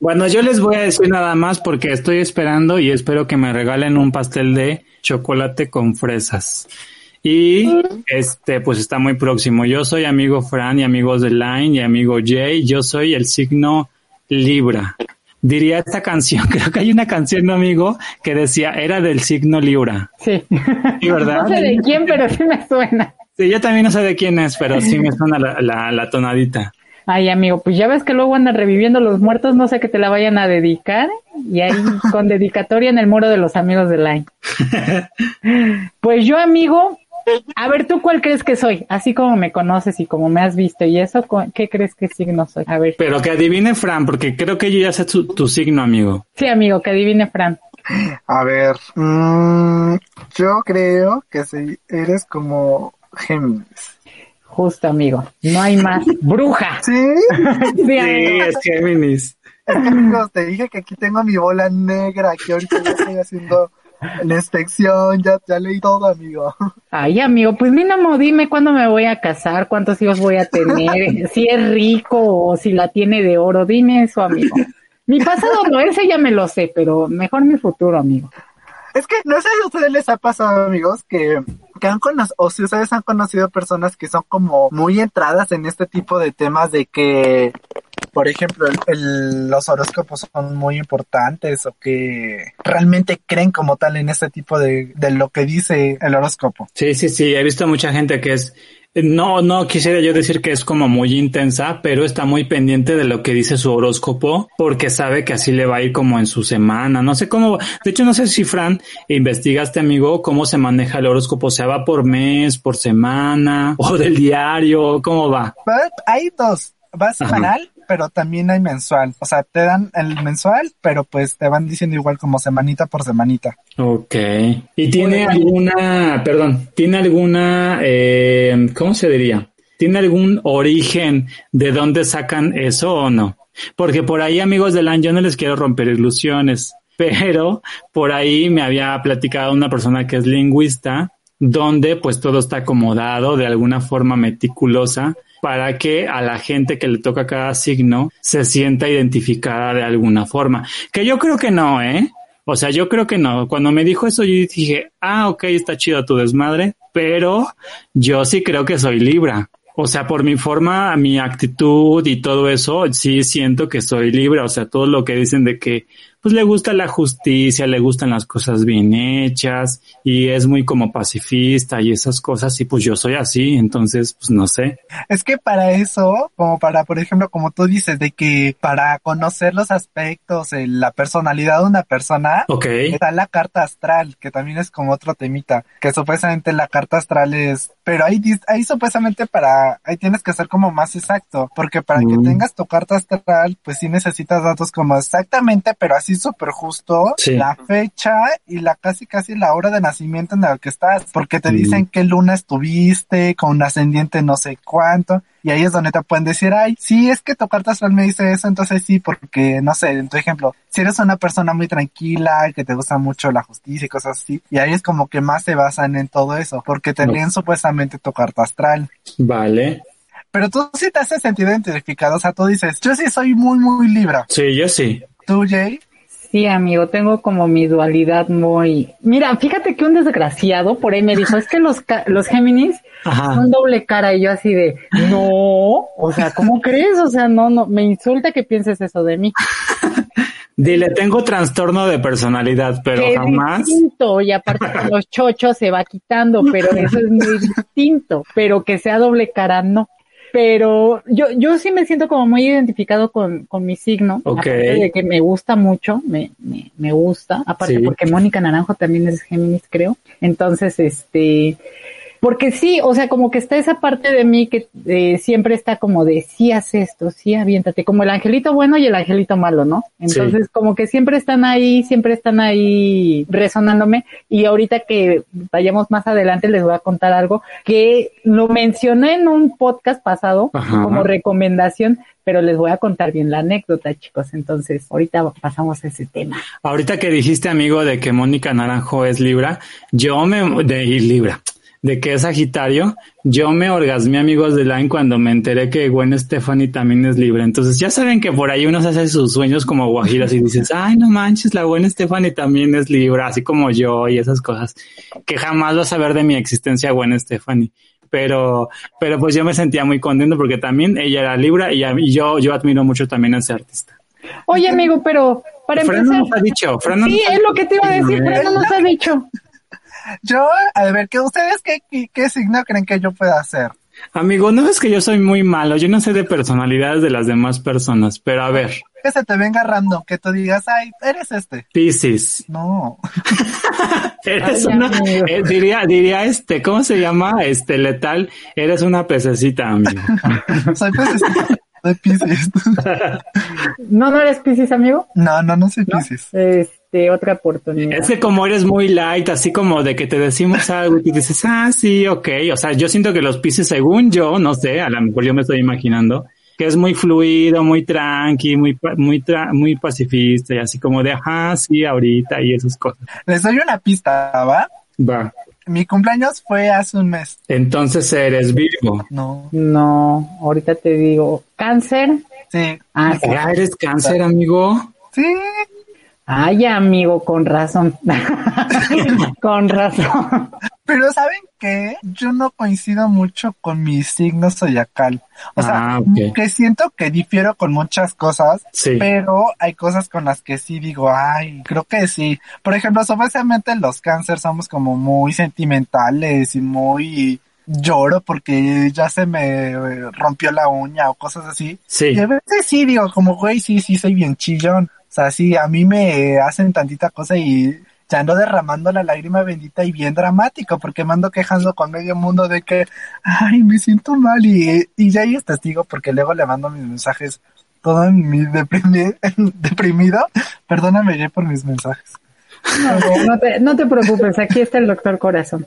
bueno, yo les voy a decir nada más porque estoy esperando y espero que me regalen un pastel de chocolate con fresas. Y este, pues está muy próximo. Yo soy amigo Fran y amigos de Line y amigo Jay. Yo soy el signo Libra. Diría esta canción, <laughs> creo que hay una canción, amigo, que decía, era del signo Libra. Sí. ¿Sí verdad? No sé de quién, pero sí me suena. Sí, yo también no sé de quién es, pero sí me suena la, la, la tonadita. Ay, amigo, pues ya ves que luego andan reviviendo los muertos, no sé que te la vayan a dedicar. Y ahí con dedicatoria en el muro de los amigos de Line. <laughs> Pues yo, amigo, a ver, ¿tú cuál crees que soy? Así como me conoces y como me has visto y eso, ¿qué crees que signo soy? A ver. Pero que adivine Fran, porque creo que yo ya sé tu, tu signo, amigo. Sí, amigo, que adivine Fran. A ver, mmm, yo creo que si eres como Géminis. Justo, amigo. No hay más. <laughs> Bruja. ¿Sí? <laughs> sí, Sí, es Géminis. Es que, amigos, te dije que aquí tengo mi bola negra, que ahorita ya estoy haciendo la inspección, ya, ya leí todo, amigo. Ay, amigo, pues mínimo dime cuándo me voy a casar, cuántos hijos voy a tener, <laughs> si es rico o si la tiene de oro. Dime eso, amigo. Mi pasado no, ese ya me lo sé, pero mejor mi futuro, amigo. Es que no sé si a ustedes les ha pasado, amigos, que, que han conocido, o si ustedes han conocido personas que son como muy entradas en este tipo de temas de que, por ejemplo, el, el, los horóscopos son muy importantes o que realmente creen como tal en este tipo de, de lo que dice el horóscopo. Sí, sí, sí, he visto mucha gente que es no, no quisiera yo decir que es como muy intensa, pero está muy pendiente de lo que dice su horóscopo porque sabe que así le va a ir como en su semana. No sé cómo, de hecho no sé si Fran investigaste amigo cómo se maneja el horóscopo, o sea, va por mes, por semana o del diario, ¿cómo va? Hay dos, va semanal. Pero también hay mensual. O sea, te dan el mensual, pero pues te van diciendo igual como semanita por semanita. Ok. ¿Y tiene alguna, perdón, tiene alguna, eh, ¿cómo se diría? ¿Tiene algún origen de dónde sacan eso o no? Porque por ahí, amigos del año, yo no les quiero romper ilusiones, <laughs> pero por ahí me había platicado una persona que es lingüista, donde pues todo está acomodado de alguna forma meticulosa para que a la gente que le toca cada signo se sienta identificada de alguna forma. Que yo creo que no, ¿eh? O sea, yo creo que no. Cuando me dijo eso, yo dije, ah, ok, está chido tu desmadre, pero yo sí creo que soy Libra. O sea, por mi forma, mi actitud y todo eso, sí siento que soy Libra. O sea, todo lo que dicen de que, pues le gusta la justicia, le gustan las cosas bien hechas y es muy como pacifista y esas cosas y pues yo soy así, entonces pues no sé. Es que para eso, como para, por ejemplo, como tú dices, de que para conocer los aspectos, la personalidad de una persona, okay. está la carta astral, que también es como otro temita, que supuestamente la carta astral es, pero ahí, ahí supuestamente para, ahí tienes que ser como más exacto, porque para mm. que tengas tu carta astral, pues sí necesitas datos como exactamente, pero así súper justo sí. la fecha y la casi casi la hora de nacimiento en la que estás, porque te mm. dicen qué luna estuviste, con un ascendiente no sé cuánto, y ahí es donde te pueden decir, ay, sí, es que tu carta astral me dice eso, entonces sí, porque, no sé, en tu ejemplo, si eres una persona muy tranquila, que te gusta mucho la justicia y cosas así, y ahí es como que más se basan en todo eso, porque te leen no. supuestamente tu carta astral. Vale. Pero tú sí te haces sentido identificado, o sea, tú dices, yo sí soy muy, muy libra. Sí, yo sí. ¿Tú, Jay? Sí, amigo, tengo como mi dualidad muy... Mira, fíjate que un desgraciado por ahí me dijo, es que los, los Géminis Ajá. son doble cara y yo así de, no, o sea, ¿cómo crees? O sea, no, no, me insulta que pienses eso de mí. <laughs> Dile, tengo trastorno de personalidad, pero jamás. Distinto, y aparte con los chochos se va quitando, pero eso es muy <laughs> distinto, pero que sea doble cara, no. Pero yo, yo sí me siento como muy identificado con, con mi signo. Ok. Aparte de que me gusta mucho, me, me, me gusta. Aparte Sí. porque Mónica Naranjo también es Géminis, creo. Entonces, este, porque sí, o sea, como que está esa parte de mí que eh, siempre está como de sí haz esto, sí aviéntate, como el angelito bueno y el angelito malo, ¿no? Entonces, como que siempre están ahí, siempre están ahí resonándome y ahorita que vayamos más adelante les voy a contar algo que lo mencioné en un podcast pasado Ajá. como recomendación, pero les voy a contar bien la anécdota, chicos. Entonces, ahorita pasamos a ese tema. Ahorita que dijiste, amigo, de que Mónica Naranjo es Libra, yo me, de y Libra, de que es Sagitario, yo me orgasmé, amigos de Line, cuando me enteré que Gwen Stephanie también es Libra. Entonces, ya saben que por ahí uno se hace sus sueños como guajiras y dices, ay, no manches, la Gwen Stephanie también es Libra, así como yo y esas cosas, que jamás vas a ver de mi existencia Gwen Stephanie. Pero, pero pues yo me sentía muy contento porque también ella era Libra y, yo, yo admiro mucho también a ese artista. Oye, amigo, pero para Fran empezar. no nos ha dicho, Fran Sí, nos es lo que te iba a decir, pero no nos ha dicho. Yo, a ver, que ustedes qué, qué, qué signo creen que yo pueda hacer? Amigo, no es que yo soy muy malo, yo no sé de personalidades de las demás personas, pero a ver, Que se te venga random, que tú digas, ay, eres este. Piscis, No. <laughs> eres Ay, una, eh, diría, diría este, ¿cómo se llama? Este letal, eres una pececita, amigo. <laughs> Soy pececito. Soy Pisces. <laughs> ¿No, no eres Pisces, amigo? No, no, no soy Pisces. Este, otra oportunidad. Es que como eres muy light, así como de que te decimos <laughs> algo y tú dices, ah, sí, ok. O sea, yo siento que los Piscis, según yo, no sé, a lo mejor yo me estoy imaginando, que es muy fluido, muy tranqui, muy, muy, tra- muy pacifista y así como de, ajá, sí, ahorita y esas cosas. Les doy una pista, ¿va? Va. Mi cumpleaños fue hace un mes. Entonces eres Virgo. No. No, ahorita te digo. ¿Cáncer? Sí. Ah, sí. Ah, eres cáncer, amigo. Sí. Ay, amigo, con razón. <laughs> con razón. Pero ¿saben qué? Yo no coincido mucho con mi signo zodiacal. O sea, Ah, que siento que difiero con muchas cosas, Sí. pero hay cosas con las que sí digo, ay, creo que sí. Por ejemplo, supuestamente los cáncer somos como muy sentimentales y muy lloro porque ya se me rompió la uña o cosas así. Sí. Y a veces sí digo, como güey, sí, sí, soy bien chillón. O sea, sí, a mí me hacen tantita cosa y ya ando derramando la lágrima bendita y bien dramático, porque me ando quejando con medio mundo de que, ay, me siento mal y, y ya ahí es testigo porque luego le mando mis mensajes todo en mi deprimi- deprimido. Perdóname ya por mis mensajes. No, no te, no te preocupes, aquí está el doctor Corazón.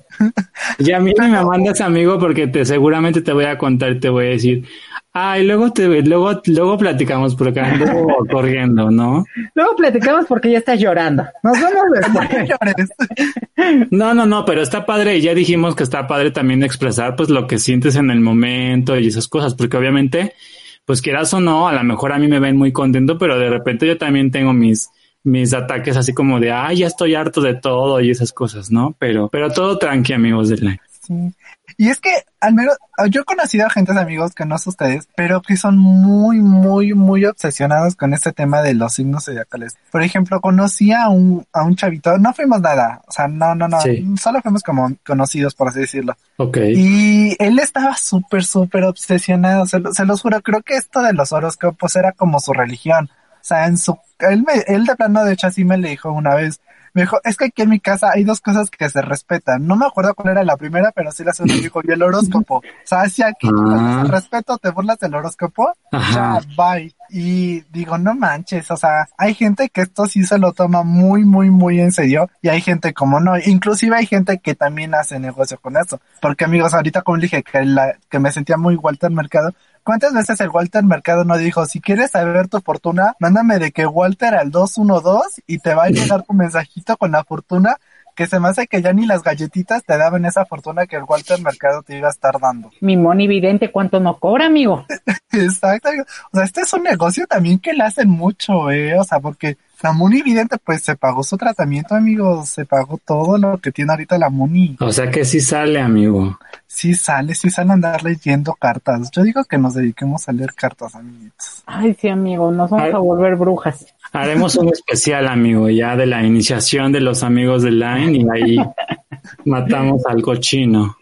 Y a mí ni me mandas amigo porque te seguramente te voy a contar y te voy a decir, ay, luego te luego luego platicamos porque ando <laughs> corriendo, ¿no? Luego platicamos porque ya estás llorando. Nos vemos <laughs> No después. llores. No, no, no, pero está padre y ya dijimos que está padre también expresar pues lo que sientes en el momento y esas cosas, porque obviamente, pues quieras o no, a lo mejor a mí me ven muy contento, pero de repente yo también tengo mis mis ataques así como de, ay, ya estoy harto de todo y esas cosas, ¿no? Pero, pero todo tranqui, amigos de la. Sí. Y es que, al menos, yo he conocido a gentes amigos que no son ustedes, pero que son muy, muy, muy obsesionados con este tema de los signos zodiacales. Por ejemplo, conocí a un, a un chavito, no fuimos nada, o sea, no, no, no, Sí. solo fuimos como conocidos, por así decirlo. Ok. Y él estaba súper, súper obsesionado, se, lo- se los juro, creo que esto de los horóscopos era como su religión. O sea, en su, él, me, él de plano, de hecho, así me le dijo una vez, me dijo, es que aquí en mi casa hay dos cosas que se respetan. No me acuerdo cuál era la primera, pero sí la segunda me dijo, y el horóscopo. O sea, si aquí Ah. te respeto, te burlas del horóscopo, Ajá. ya, bye. Y digo, no manches, o sea, hay gente que esto sí se lo toma muy, muy, muy en serio y hay gente como no. Inclusive hay gente que también hace negocio con eso. Porque amigos, ahorita como dije que, la, que me sentía muy Walter Mercado, ¿cuántas veces el Walter Mercado no dijo, si quieres saber tu fortuna, mándame de que Walter al 212 y te va a llegar tu mensajito con la fortuna? Que se me hace que ya ni las galletitas te daban esa fortuna que el Walter Mercado te iba a estar dando. Mi Moni Vidente, ¿cuánto no cobra, amigo? <laughs> Exacto. O sea, este es un negocio también que le hacen mucho, eh. O sea, porque la Muni Vidente, pues se pagó su tratamiento, amigos. Se pagó todo lo que tiene ahorita la Muni. O sea que sí sale, amigo. Sí sale, sí sale a andar leyendo cartas. Yo digo que nos dediquemos a leer cartas, amiguitos. Ay, sí, amigo, nos vamos Ay. a volver brujas. Haremos un especial, amigo, ya de la iniciación de los amigos de Line y ahí <laughs> matamos al cochino.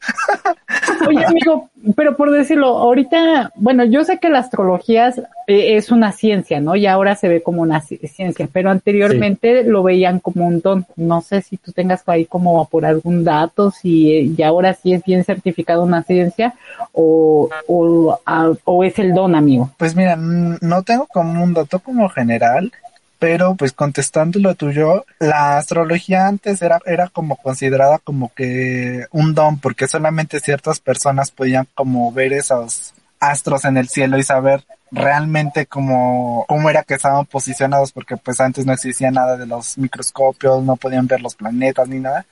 Oye, amigo, pero por decirlo, ahorita, bueno, yo sé que la astrología es una ciencia, ¿no? Y ahora se ve como una ciencia, pero anteriormente lo veían como un don. No sé si tú tengas ahí como por algún dato, si y ahora sí es bien certificado una ciencia o, o, o es el don, amigo. Pues mira, no tengo como un dato como general, pero pues contestando lo tuyo, la astrología antes era, era como considerada como que un don, porque solamente ciertas personas podían como ver esos astros en el cielo y saber realmente cómo, cómo era que estaban posicionados, porque pues antes no existía nada de los microscopios, no podían ver los planetas ni nada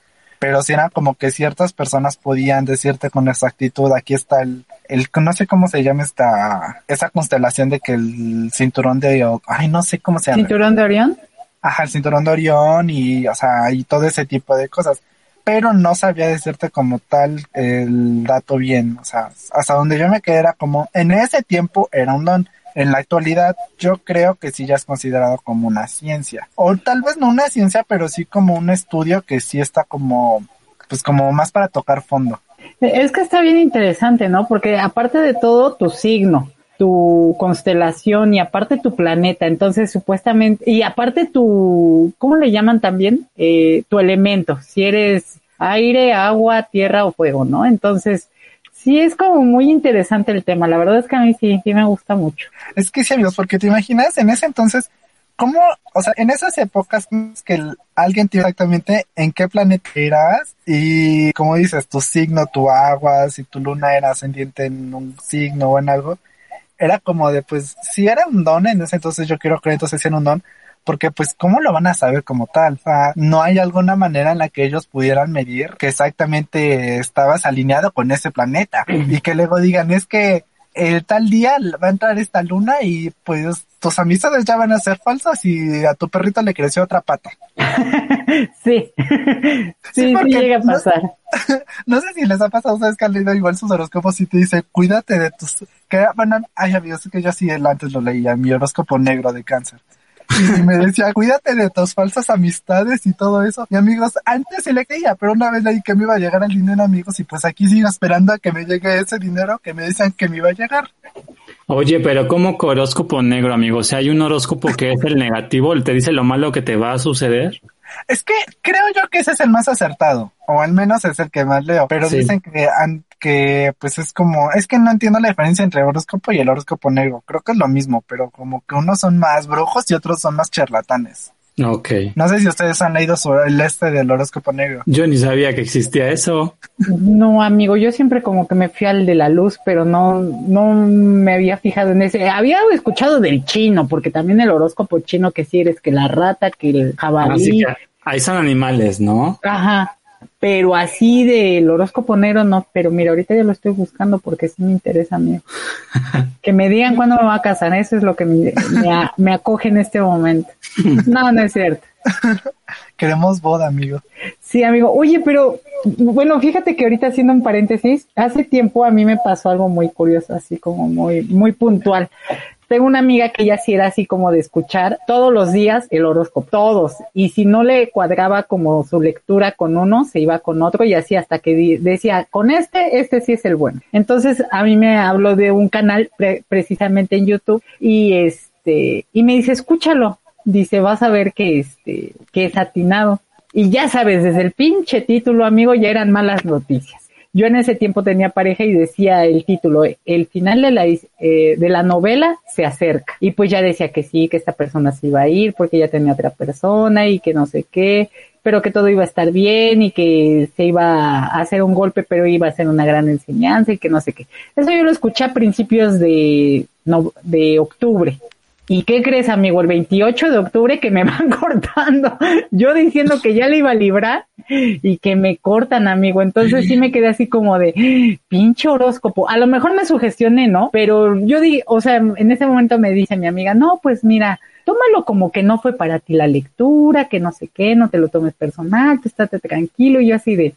pero si era como que ciertas personas podían decirte con exactitud, aquí está el, el no sé cómo se llama esta, esa constelación de que el cinturón de, ay, no sé cómo se llama. ¿Cinturón de Orión? Ajá, el cinturón de Orión y, o sea, y todo ese tipo de cosas. Pero no sabía decirte como tal el dato bien, o sea, hasta donde yo me quedé era como, en ese tiempo era un don en la actualidad yo creo que sí ya es considerado como una ciencia. O tal vez no una ciencia, pero sí como un estudio que sí está como, pues como más para tocar fondo. Es que está bien interesante, ¿no? Porque aparte de todo, tu signo, tu constelación y aparte tu planeta, entonces supuestamente, y aparte tu, ¿cómo le llaman también? Eh, tu elemento, si eres aire, agua, tierra o fuego, ¿no? Entonces, sí es como muy interesante el tema. La verdad es que a mí sí, sí me gusta mucho. Es que sí, amigos, porque te imaginas en ese entonces, ¿cómo, o sea, en esas épocas que alguien te exactamente en qué planeta eras y, como dices, tu signo, tu agua, si tu luna era ascendiente en un signo o en algo, era como de, pues, si era un don en ese entonces, yo quiero creer entonces era un don, porque pues cómo lo van a saber como tal, o sea, no hay alguna manera en la que ellos pudieran medir que exactamente estabas alineado con ese planeta y que luego digan es que el tal día va a entrar esta luna y pues tus amistades ya van a ser falsas y a tu perrito le creció otra pata. <laughs> <laughs> sí, sí, sí, llega a pasar. <laughs> No, sé si les ha pasado, ustedes que han leído igual sus horóscopos y te dice, cuídate de tus... Que, bueno, ay amigos, que yo sí antes lo leía, mi horóscopo negro de cáncer y me decía, cuídate de tus falsas amistades y todo eso. Y amigos, antes se le creía, pero una vez leí que me iba a llegar el dinero, amigos, y pues aquí sigo esperando a que me llegue ese dinero que me decían que me iba a llegar. Oye, pero ¿cómo horóscopo negro, amigo? O sea, hay un horóscopo que es el negativo, te dice lo malo que te va a suceder. Es que creo yo que ese es el más acertado, o al menos es el que más leo, pero dicen que, que pues es como, es que no entiendo la diferencia entre horóscopo y el horóscopo negro, creo que es lo mismo, pero como que unos son más brujos y otros son más charlatanes. Ok. No sé si ustedes han leído sobre el este del horóscopo negro. Yo ni sabía que existía eso. No, amigo, yo siempre como que me fui al de la luz, pero no, no me había fijado en ese. Había escuchado del chino, porque también el horóscopo chino que si eres que la rata, que el jabalí. Ah, ahí son animales, ¿no? Ajá. Pero así del horóscopo negro no, pero mira, ahorita ya lo estoy buscando porque sí me interesa, amigo. <laughs> que me digan cuándo me va a casar, eso es lo que me, me, acoge en este momento. No, no es cierto. <laughs> Queremos boda, amigo. Sí, amigo. Oye, pero bueno, fíjate que ahorita haciendo un paréntesis, hace tiempo a mí me pasó algo muy curioso, así como muy, muy puntual. Tengo una amiga que ya sí era así como de escuchar todos los días el horóscopo, todos. Y si no le cuadraba como su lectura con uno, se iba con otro y así hasta que decía, con este, este sí es el bueno. Entonces a mí me habló de un canal precisamente en YouTube y este, y me dice, escúchalo. Dice, vas a ver que este, que es atinado. Y ya sabes, desde el pinche título, amigo, ya eran malas noticias. Yo en ese tiempo tenía pareja y decía el título, el final de la, eh, de la novela se acerca. Y pues ya decía que sí, que esta persona se iba a ir porque ya tenía otra persona y que no sé qué, pero que todo iba a estar bien y que se iba a hacer un golpe, pero iba a ser una gran enseñanza y que no sé qué. Eso yo lo escuché a principios de, de octubre. ¿Y qué crees, amigo? El 28 de octubre que me <laughs> van cortando. Yo diciendo que ya le iba a librar y que me cortan, amigo. Entonces sí me quedé así como de pinche horóscopo. A lo mejor me sugestioné, ¿no? Pero yo di, o sea, en ese momento me dice mi amiga, no, pues mira, tómalo como que no fue para ti la lectura, que no sé qué, no te lo tomes personal, tú estate tranquilo. Y yo así de,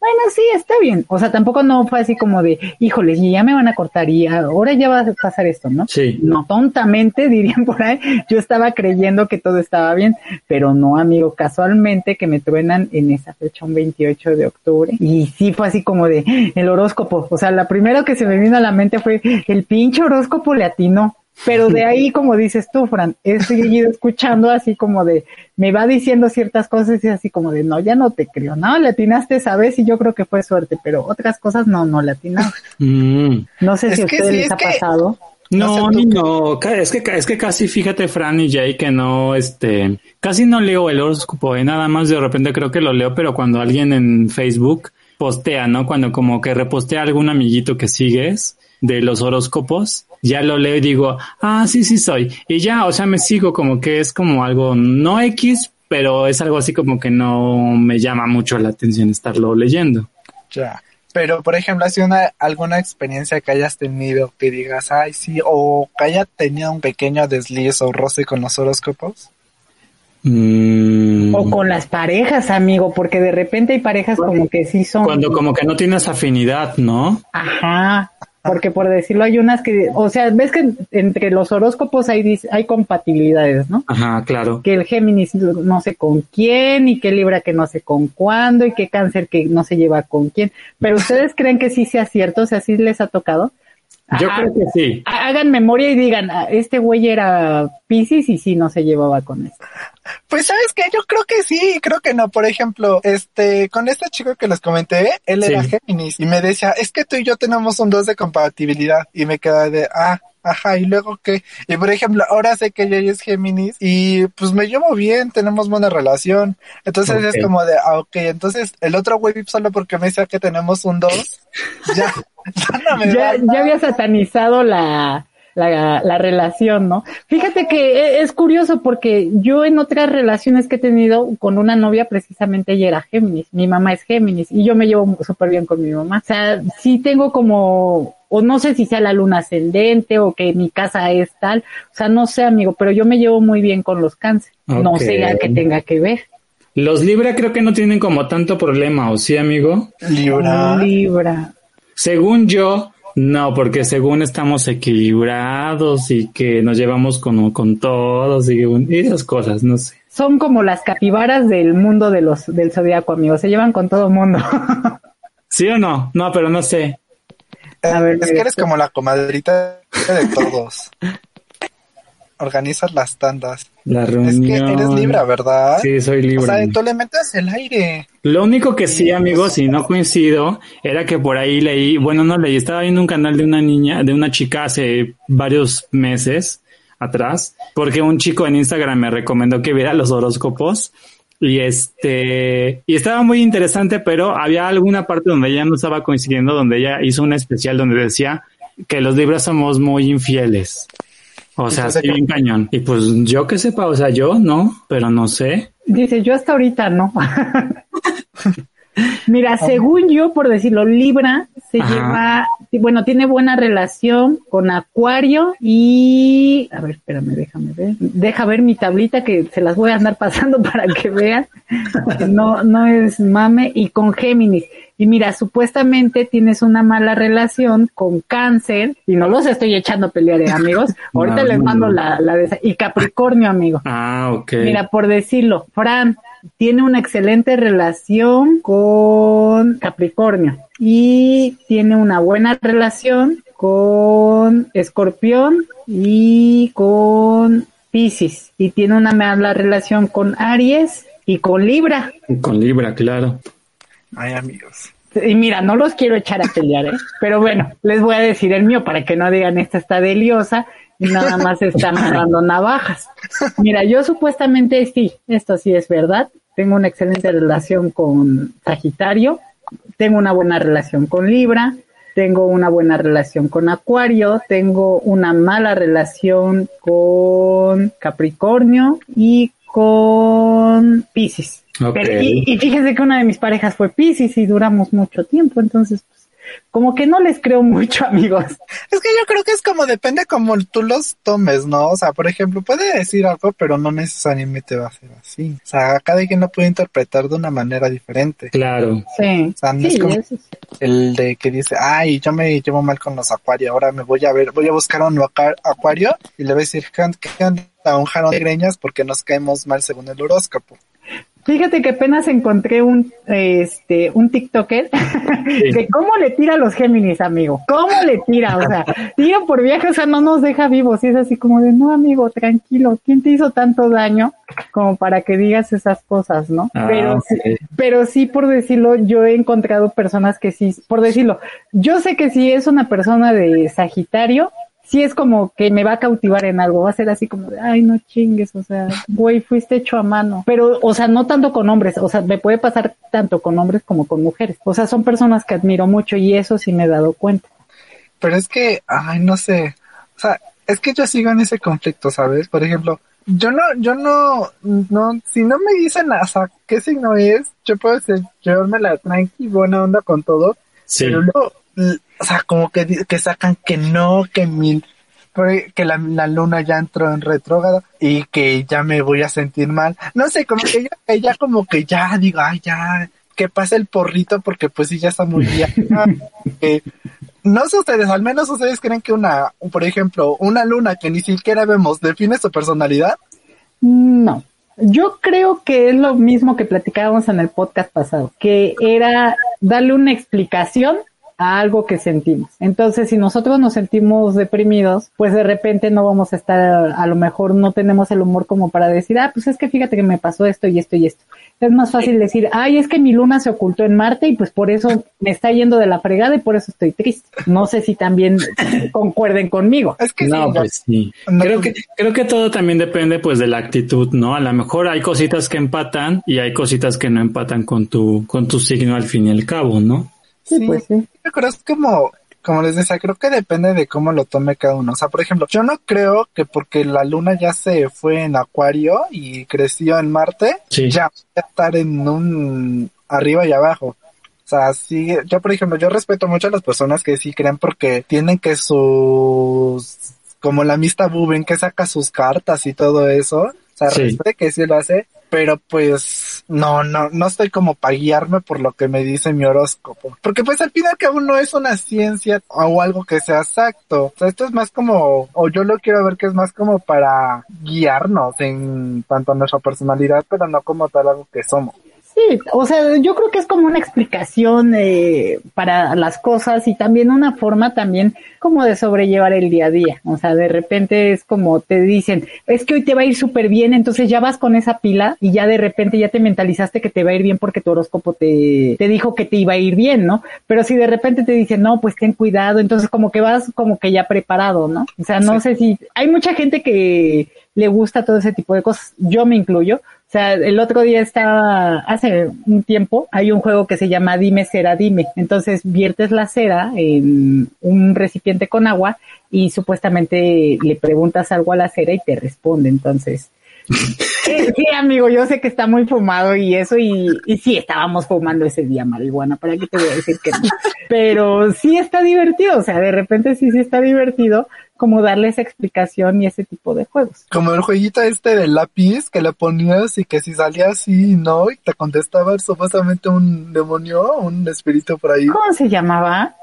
bueno, sí, está bien. O sea, tampoco no fue así como de, híjoles, y ya me van a cortar y ahora ya va a pasar esto, ¿no? Sí. No, tontamente <laughs> dirían por ahí, yo estaba creyendo que todo estaba bien, pero no, amigo, casualmente que me truenan en esa fecha, un 28 de octubre, y sí fue así como de, el horóscopo, o sea, la primera que se me vino a la mente fue, el pinche horóscopo le atinó. Pero de <laughs> ahí, como dices tú, Fran, he seguido escuchando así como de, me va diciendo ciertas cosas y así como de, no, ya no te creo, no, le atinaste esa vez y yo creo que fue suerte, pero otras cosas no, no le atinaste. <laughs> Mm. No sé Es si a ustedes sí, les es ha que- pasado. No, tú no, es que, es que casi fíjate Fran y Jay que no, este, casi no leo el horóscopo, eh, nada más de repente creo que lo leo, pero cuando alguien en Facebook postea, ¿no? Cuando como que repostea algún amiguito que sigues de los horóscopos, ya lo leo y digo, ah, sí, sí soy. Y ya, o sea, me sigo como que es como algo no X, pero es algo así como que no me llama mucho la atención estarlo leyendo. Ya. Pero, por ejemplo, ¿ha sido una, alguna experiencia que hayas tenido que digas, ay, sí, o que haya tenido un pequeño desliz o roce con los horóscopos? Mm. O con las parejas, amigo, porque de repente hay parejas como que sí son. Cuando como que no tienes afinidad, ¿no? Ajá. Porque por decirlo, hay unas que, o sea, ves que entre los horóscopos hay, hay compatibilidades, ¿no? Ajá, claro. Que el Géminis no sé con quién y que Libra que no sé con cuándo y que Cáncer que no se lleva con quién. Pero ustedes creen que sí sea cierto, o sea, sí les ha tocado. Yo Ah, creo que sí. Hagan memoria y digan, "Ah, este güey era Pisces y sí no se llevaba con esto. Pues sabes que yo creo que sí, creo que no. Por ejemplo, este, con este chico que les comenté, él era. Géminis y me decía, es que tú y yo tenemos un 2 de compatibilidad y me quedaba de, ah, ajá, y luego qué. Y por ejemplo, ahora sé que ella es Géminis y pues me llevo bien, tenemos buena relación. Entonces es como de, ah, ok, entonces el otro güey solo porque me decía que tenemos un 2, ya, <laughs> ya no me ya, ya había satanizado la, la, la relación, ¿no? Fíjate que e- es curioso porque yo en otras relaciones que he tenido con una novia, precisamente ella era Géminis, mi mamá es Géminis y yo me llevo súper bien con mi mamá. O sea, sí tengo como, o no sé si sea la luna ascendente o que mi casa es tal, o sea, no sé, amigo, pero yo me llevo muy bien con los cáncer. No Ok. sé a qué tenga que ver. Los Libra creo que no tienen como tanto problema, ¿o sí, amigo? Libra. Libra. Según yo, no, porque según estamos equilibrados y que nos llevamos con, con todos y, y esas cosas, no sé. Son como las capibaras del mundo de los, del zodiaco, amigo. Se llevan con todo el mundo. <laughs> ¿Sí o no? No, pero no sé. Eh, A ver, es que eres como la comadrita de todos. <laughs> Organizas las tandas. La Es reunión. que eres Libra, ¿verdad? Sí, soy O Libra. sea, tú le metes el aire. Lo único que sí, amigos, si no coincido, era que por ahí leí, bueno, no leí, estaba viendo un canal de una niña, de una chica hace varios meses atrás, porque un chico en Instagram me recomendó que viera los horóscopos y este, y estaba muy interesante, pero había alguna parte donde ella no estaba coincidiendo, donde ella hizo un especial donde decía que los libros somos muy infieles. O sea, sí, bien cañón. Y pues yo que sepa, o sea, yo no, pero no sé. Dice, yo hasta ahorita no. <laughs> Mira, según yo, por decirlo, Libra se Ajá. lleva, bueno, tiene buena relación con Acuario y, a ver, espérame, déjame ver, deja ver mi tablita que se las voy a andar <laughs> pasando para que vean, no, no es mame, y con Géminis. Y mira, supuestamente tienes una mala relación con Cáncer, y no los estoy echando a pelear, ¿eh, amigos. <laughs> Ahorita No, les mando no. la, la de esa- y Capricornio, amigo. <laughs> Ah, ok. Mira, por decirlo, Fran tiene una excelente relación con Capricornio y tiene una buena relación con Escorpión y con Piscis y tiene una mala relación con Aries y con Libra. Con Libra, claro. Ay, amigos. Y mira, no los quiero echar a pelear, ¿eh? Pero bueno, les voy a decir el mío para que no digan esta está deliosa y nada más están agarrando navajas. Mira, yo supuestamente sí, esto sí es verdad. Tengo una excelente relación con Sagitario, tengo una buena relación con Libra, tengo una buena relación con Acuario, tengo una mala relación con Capricornio y con. Pero- y, y fíjense que una de mis parejas fue Piscis y duramos mucho tiempo, entonces, pues, como que no les creo mucho, <laughs> amigos. Es que yo creo que es como depende como tú los tomes, ¿no? O sea, por ejemplo, puede decir algo, pero no necesariamente va a ser así. O sea, cada quien lo puede interpretar de una manera diferente. Claro. Sí. O sea, no Sí, es como el de que dice, ay, yo me llevo mal con los acuarios, ahora me voy a ver, voy a buscar un acuario y le voy a decir que anda un jarón de greñas porque nos caemos mal según el horóscopo. Fíjate que apenas encontré un, este, un TikToker <laughs> de cómo le tira a los Géminis, amigo. ¿Cómo le tira? O sea, tira por viaje, o sea, no nos deja vivos. Y es así como de, no, amigo, tranquilo. ¿Quién te hizo tanto daño como para que digas esas cosas, no? Ah, Pero, sí- pero sí, por decirlo, yo he encontrado personas que sí, por decirlo, yo sé que si es una persona de Sagitario, sí es como que me va a cautivar en algo, va a ser así como de, ay, no chingues, o sea, güey, fuiste hecho a mano. Pero, o sea, no tanto con hombres, o sea, me puede pasar tanto con hombres como con mujeres. O sea, son personas que admiro mucho y eso sí me he dado cuenta. Pero es que, ay, no sé. O sea, es que yo sigo en ese conflicto, ¿sabes? Por ejemplo, yo no, yo no, no, si no me dicen, o sea, qué signo es, yo puedo ser, llevarme la tranqui, buena onda con todo, Sí. pero luego, o sea, como que, que sacan que no, que mil, que la, la luna ya entró en retrógrado y que ya me voy a sentir mal. No sé, como que que ya como que ya digo, ay, ya, que pase el porrito porque pues sí, ya está muy bien. <laughs> no sé ustedes, al menos ustedes creen que una, por ejemplo, una luna que ni siquiera vemos define su personalidad. No. Yo creo que es lo mismo que platicábamos en el podcast pasado, que era darle una explicación a algo que sentimos. Entonces, si nosotros nos sentimos deprimidos, pues de repente no vamos a estar, a lo mejor no tenemos el humor como para decir, ah, pues es que fíjate que me pasó esto y esto y esto. Es más fácil decir, ay, es que mi luna se ocultó en Marte y pues por eso me está yendo de la fregada y por eso estoy triste. No sé si también <laughs> concuerden conmigo. Es que No, sí, pues sí. No, Creo que, creo que todo también depende pues de la actitud, ¿no? A lo mejor hay cositas que empatan y hay cositas que no empatan con tu, con tu signo al fin y al cabo, ¿no? Sí, pues sí. Yo creo es como, como les decía, creo que depende de cómo lo tome cada uno. O sea, por ejemplo, yo no creo que porque la luna ya se fue en Acuario y creció en Marte, Sí. ya va a estar en un arriba y abajo. O sea, sí, yo por ejemplo, yo respeto mucho a las personas que sí creen porque tienen que sus, como la mista Buben que saca sus cartas y todo eso. Sea, Sí. respeto que sí lo hace, pero pues no, no, no estoy como para guiarme por lo que me dice mi horóscopo. Porque pues al final que aún no es una ciencia o algo que sea exacto. O sea, esto es más como, o yo lo quiero ver que es más como para guiarnos en tanto a nuestra personalidad, pero no como tal algo que somos. Sí, o sea, yo creo que es como una explicación eh, para las cosas y también una forma también como de sobrellevar el día a día. O sea, de repente es como te dicen, es que hoy te va a ir súper bien, entonces ya vas con esa pila y ya de repente ya te mentalizaste que te va a ir bien porque tu horóscopo te, te dijo que te iba a ir bien, ¿no? Pero si de repente te dicen, no, pues ten cuidado, entonces como que vas como que ya preparado, ¿no? O sea, no sé si hay mucha gente que le gusta todo ese tipo de cosas, yo me incluyo. O sea, el otro día estaba, hace un tiempo, hay un juego que se llama Dime Cera Dime. Entonces viertes la cera en un recipiente con agua y supuestamente le preguntas algo a la cera y te responde. Entonces, sí, <laughs> sí, amigo, yo sé que está muy fumado y eso, y, y sí estábamos fumando ese día marihuana, ¿para qué te voy a decir que no? <laughs> Pero sí está divertido, o sea, de repente sí, sí está divertido como darle esa explicación y ese tipo de juegos. Como el jueguito este del lápiz que le ponías y que si salía así no y te contestaba supuestamente un demonio, un espíritu por ahí. ¿Cómo se llamaba?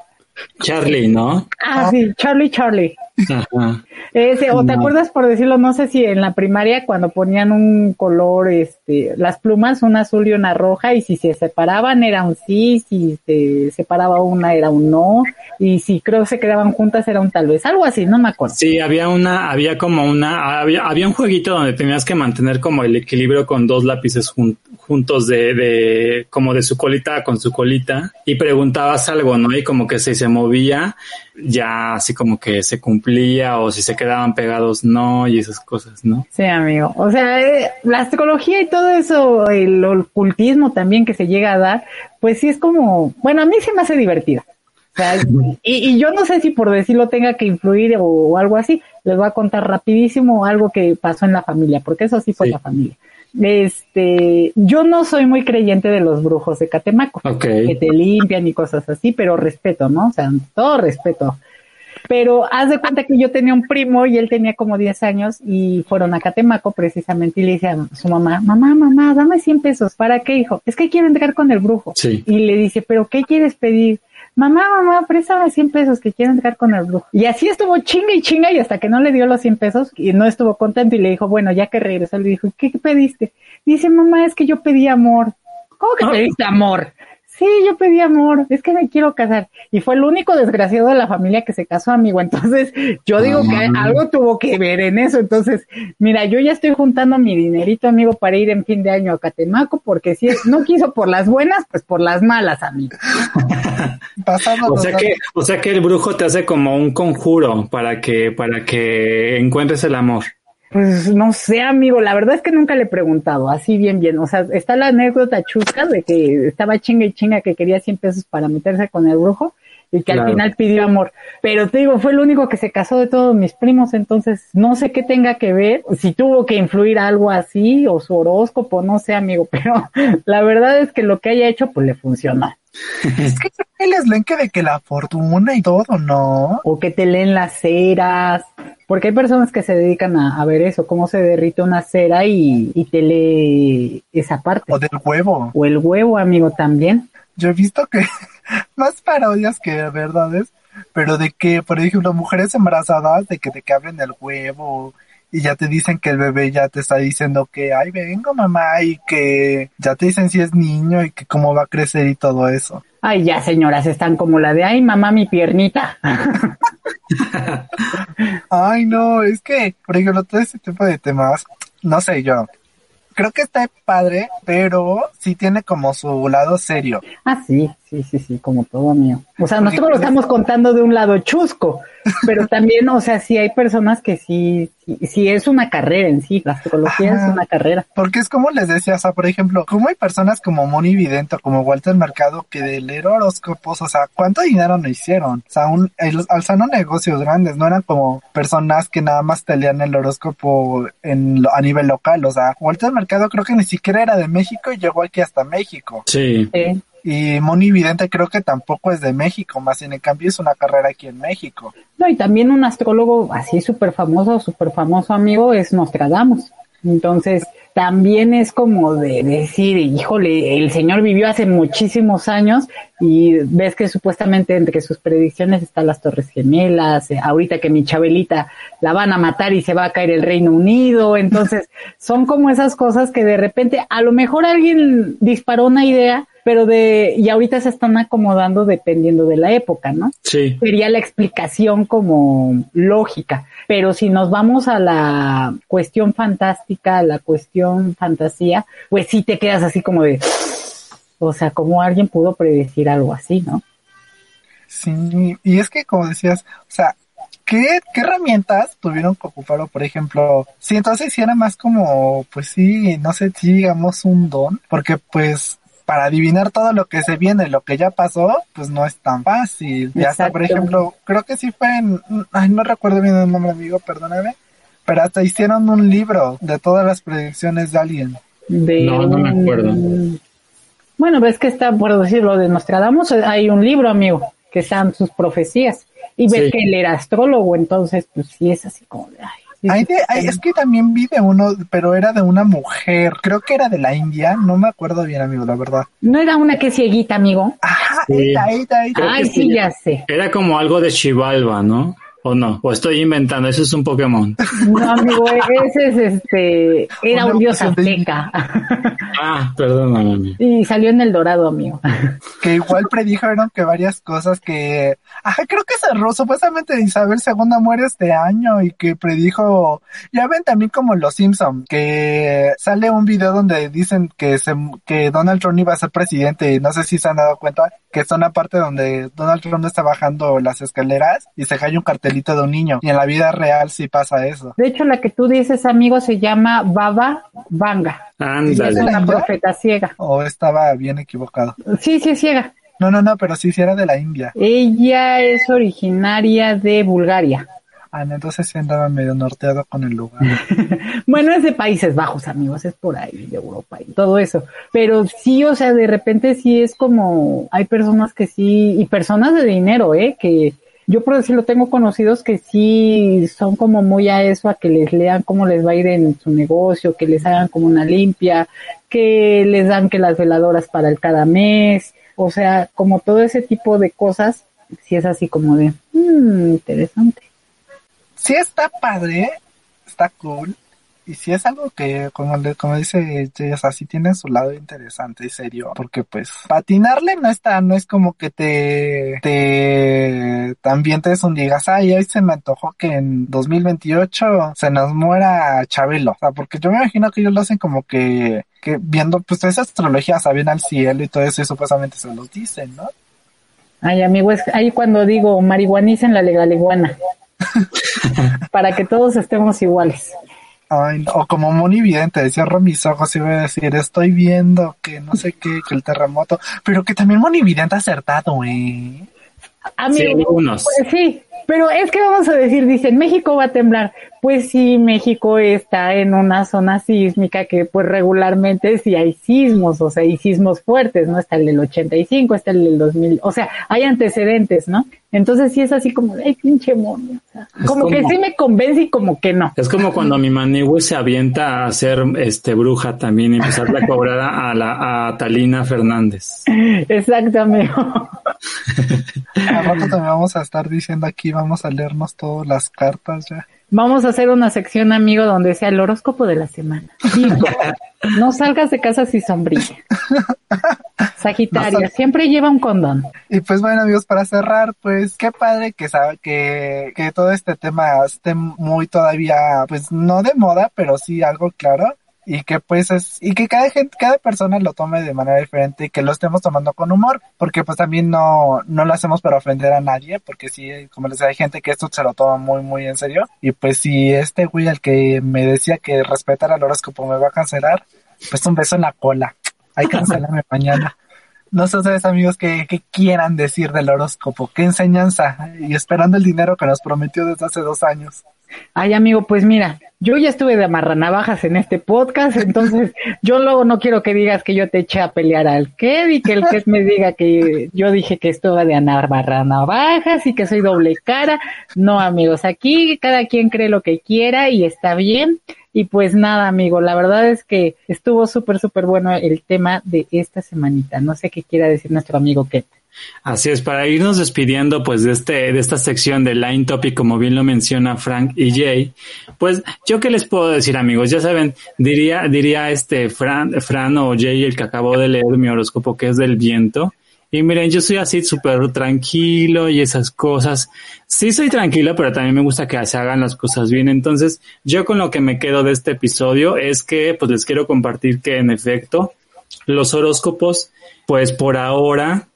Charlie, ¿no? Ah, sí, Charlie Charlie. Ajá. Ese, o te No. acuerdas por decirlo, no sé si en la primaria cuando ponían un color, este, las plumas, una azul y una roja, y si se separaban era un sí, si se separaba una era un no, y si creo que se quedaban juntas era un tal vez, algo así, no me acuerdo. Sí, había una, había como una, había, había un jueguito donde tenías que mantener como el equilibrio con dos lápices jun- juntos de, de, como de su colita con su colita y preguntabas algo, ¿no? Y como que si se movía, ya así como que se cumplía o si se quedaban pegados, no, y esas cosas, ¿no? Sí, amigo. O sea, eh, la astrología y todo eso, el ocultismo también que se llega a dar, pues sí es como, bueno, a mí se me hace. O sea, <laughs> y, y yo no sé si por decirlo tenga que influir o, o algo así. Les voy a contar rapidísimo algo que pasó en la familia, porque eso sí fue Sí. la familia. Este, yo no soy muy creyente de los brujos de Catemaco, que te limpian y cosas así, pero respeto, ¿no? O sea, todo respeto. Pero haz de cuenta que yo tenía un primo y él tenía como 10 años y fueron a Catemaco precisamente y le dice a su mamá, mamá, mamá, dame 100 pesos. ¿Para qué, hijo? Es que quiero entrar con el brujo. Sí. Y le dice, ¿pero qué quieres pedir? Mamá, mamá, préstame 100 pesos que quiero entrar con el brujo. Y así estuvo chinga y chinga y hasta que no le dio los 100 pesos y no estuvo contento y le dijo, bueno, ya que regresó, le dijo, ¿qué pediste? Dice, mamá, es que yo pedí amor. ¿Cómo que pediste amor? Sí, yo pedí amor, es que me quiero casar. Y fue el único desgraciado de la familia que se casó, amigo. Entonces, yo digo que Ah. algo tuvo que ver en eso. Entonces, mira, yo ya estoy juntando mi dinerito, amigo, para ir en fin de año a Catemaco, porque si es- no quiso por las buenas, pues por las malas, amigo. <laughs> O sea que, o sea que el brujo te hace como un conjuro para que, para que encuentres el amor. Pues no sé, amigo, la verdad es que nunca le he preguntado, así bien, bien. O sea, está la anécdota chusca de que estaba chinga y chinga que quería 100 pesos para meterse con el brujo y que al final pidió amor. Pero te digo, fue el único que se casó de todos mis primos, entonces no sé qué tenga que ver, si tuvo que influir algo así o su horóscopo, no sé, amigo, <laughs> pero la verdad es que lo que haya hecho, pues le funcionó. Es que él les leen que de que la fortuna y todo, ¿no? O que te leen las ceras, porque hay personas que se dedican a, a ver eso, cómo se derrite una cera y, y te lee esa parte. O del huevo. O el huevo, amigo, también. Yo he visto que <laughs> más parodias que verdades, pero de que, por ejemplo, mujeres embarazadas, de que te abren el huevo y ya te dicen que el bebé ya te está diciendo que, ay, vengo mamá, y que ya te dicen si es niño y que cómo va a crecer y todo eso. Ay, ya, señoras, están como la de, ay, mamá, mi piernita. <laughs> Ay, no, es que, por ejemplo, todo ese tipo de temas, no sé yo. Creo que está padre, pero sí tiene como su lado serio. ah, sí, sí, sí, sí, como todo mío. O sea, nosotros lo pues- estamos contando de un lado chusco, <laughs> pero también, o sea, sí hay personas que sí, sí, sí es una carrera en sí, la astrología Ajá. es una carrera. Porque es como les decía, o sea, por ejemplo, como hay personas como Moni Vidente o como Walter Mercado que de leer horóscopos, o sea, ¿cuánto dinero no hicieron? O sea, un, el- alzando negocios grandes, no eran como personas que nada más te leían el horóscopo en, lo- a nivel local, o sea, Walter Mercado creo que ni siquiera era de México y llegó aquí hasta México. Sí. Sí. Y Moni Vidente creo que tampoco es de México, más bien en cambio es una carrera aquí en México. No, y también un astrólogo así súper famoso, súper famoso amigo es Nostradamus. Entonces, también es como de decir, híjole, el señor vivió hace muchísimos años y ves que supuestamente entre sus predicciones están las Torres Gemelas, eh, ahorita que mi Chabelita la van a matar y se va a caer el Reino Unido, entonces son como esas cosas que de repente a lo mejor alguien disparó una idea, pero de, y ahorita se están acomodando dependiendo de la época, ¿no? Sí. sería la explicación como lógica. Pero si nos vamos a la cuestión fantástica, a la cuestión fantasía, pues sí te quedas así como de, o sea, como alguien pudo predecir algo así, ¿no? Sí, y es que como decías, o sea, ¿qué, qué herramientas tuvieron que ocupar? O, por ejemplo, si entonces si era más como, pues sí, no sé si digamos un don, porque pues para adivinar todo lo que se viene, lo que ya pasó, pues no es tan fácil. Y hasta, por ejemplo, creo que sí fue en, ay, no recuerdo bien el nombre, amigo, perdóname, pero hasta hicieron un libro de todas las predicciones de alguien. De No, no me acuerdo. Bueno, ves que está, por decirlo de Nostradamus, hay un libro, amigo, que están sus profecías. Y ves Sí. que él era astrólogo, entonces, pues sí es así como de, ay, Hay de- hay- es que también vi de uno, pero era de una mujer, creo que era de la India, no me acuerdo bien, amigo, la verdad. No era una que es cieguita, amigo. Ajá, Sí. esta, esta, esta. Ay, sí. ya sé. Era como algo de Chivalba, ¿no? ¿O no? O estoy inventando, eso es un Pokémon. <laughs> No, amigo, ese es este, era un dios azteca. <laughs> Ah, perdóname. y salió en el dorado, amigo. <laughs> que igual predijeron que varias cosas que, ajá, creo que cerró, supuestamente Isabel II muere este año y que predijo, ya ven también como los Simpson, que sale un video donde dicen que se, que Donald Trump iba a ser presidente y no sé si se han dado cuenta que está una parte donde Donald Trump está bajando las escaleras y se cae un de un niño y en la vida real sí pasa eso. De hecho, la que tú dices, amigo, se llama Baba Vanga. Es Ándale. una ¿Ya? profeta ciega. O estaba bien equivocado. Sí, sí, es ciega. No, no, no, pero sí, sí era de la India. Ella es originaria de Bulgaria. Ah, no, entonces sí andaba medio norteado con el lugar. <laughs> bueno, es de Países Bajos, amigos, es por ahí, de Europa y todo eso. Pero sí, o sea, de repente sí es como, hay personas que sí, y personas de dinero, ¿eh? Que yo por decirlo tengo conocidos que sí son como muy a eso, a que les lean cómo les va a ir en su negocio, que les hagan como una limpia, que les dan que las veladoras para el cada mes, o sea, como todo ese tipo de cosas, sí es así como de, mmm, interesante sí está padre, está cool. Y sí es algo que, como, como dice Jess, así tiene su lado interesante y serio. Porque pues patinarle no está, no es como que te, te también te un digas, ay, hoy se me antojó que en 2028 se nos muera Chabelo. O sea, porque yo me imagino que ellos lo hacen como que, que viendo pues esa astrología, saben al cielo y todo eso y supuestamente se los dicen, ¿no? Ay, amigo, es ahí cuando digo marihuanicen la legal iguana. <laughs> para que todos estemos iguales. O como Moni Vidente, cierro mis ojos y voy a decir, estoy viendo que no sé qué, que el terremoto, pero que también Moni Vidente ha acertado, ¿eh? sí, pues sí, pero es que vamos a decir, dicen, México va a temblar. Pues sí, México está en una zona sísmica que pues regularmente sí hay sismos, o sea, hay sismos fuertes, ¿no? Está el del 85, está el del 2000, o sea, hay antecedentes, ¿no? Entonces sí es así como, ay, pinche mono. O sea, como, que sí me convence y como que no. Es como cuando mi manigüe se avienta a ser este bruja también y empezar a cobrar a la a Talina Fernández. <laughs> Exactamente. <laughs> Al rato también vamos a estar diciendo aquí, vamos a leernos todas las cartas ya. Vamos a hacer una sección, amigo, donde sea el horóscopo de la semana. <laughs> no salgas de casa si sombrilla. Sagitario, siempre lleva un condón. Y pues bueno, amigos, para cerrar, pues qué padre que sabe que, que todo este tema esté muy todavía, pues no de moda, pero sí algo claro y que pues es y que cada gente cada persona lo tome de manera diferente y que lo estemos tomando con humor porque pues también no no lo hacemos para ofender a nadie porque sí como les decía hay gente que esto se lo toma muy muy en serio y pues si este güey al que me decía que respetara el horóscopo me va a cancelar pues un beso en la cola hay que cancelarme <laughs> mañana no sé ustedes amigos que, quieran decir del horóscopo, qué enseñanza y esperando el dinero que nos prometió desde hace dos años. Ay, amigo, pues mira, yo ya estuve de amarranavajas en este podcast, entonces <laughs> yo luego no quiero que digas que yo te eché a pelear al Ked y que el Ked me diga que yo dije que estuve de amarranavajas y que soy doble cara. No, amigos, aquí cada quien cree lo que quiera y está bien. Y pues nada, amigo, la verdad es que estuvo súper, súper bueno el tema de esta semanita. No sé qué quiera decir nuestro amigo Ked. Así es, para irnos despidiendo pues de este, de esta sección de Line Topic, como bien lo menciona Frank y Jay, pues yo qué les puedo decir amigos, ya saben, diría, diría este Fran, Fran o Jay el que acabó de leer mi horóscopo que es del viento. Y miren, yo soy así súper tranquilo y esas cosas. Sí soy tranquilo, pero también me gusta que se hagan las cosas bien. Entonces, yo con lo que me quedo de este episodio es que pues les quiero compartir que en efecto los horóscopos, pues por ahora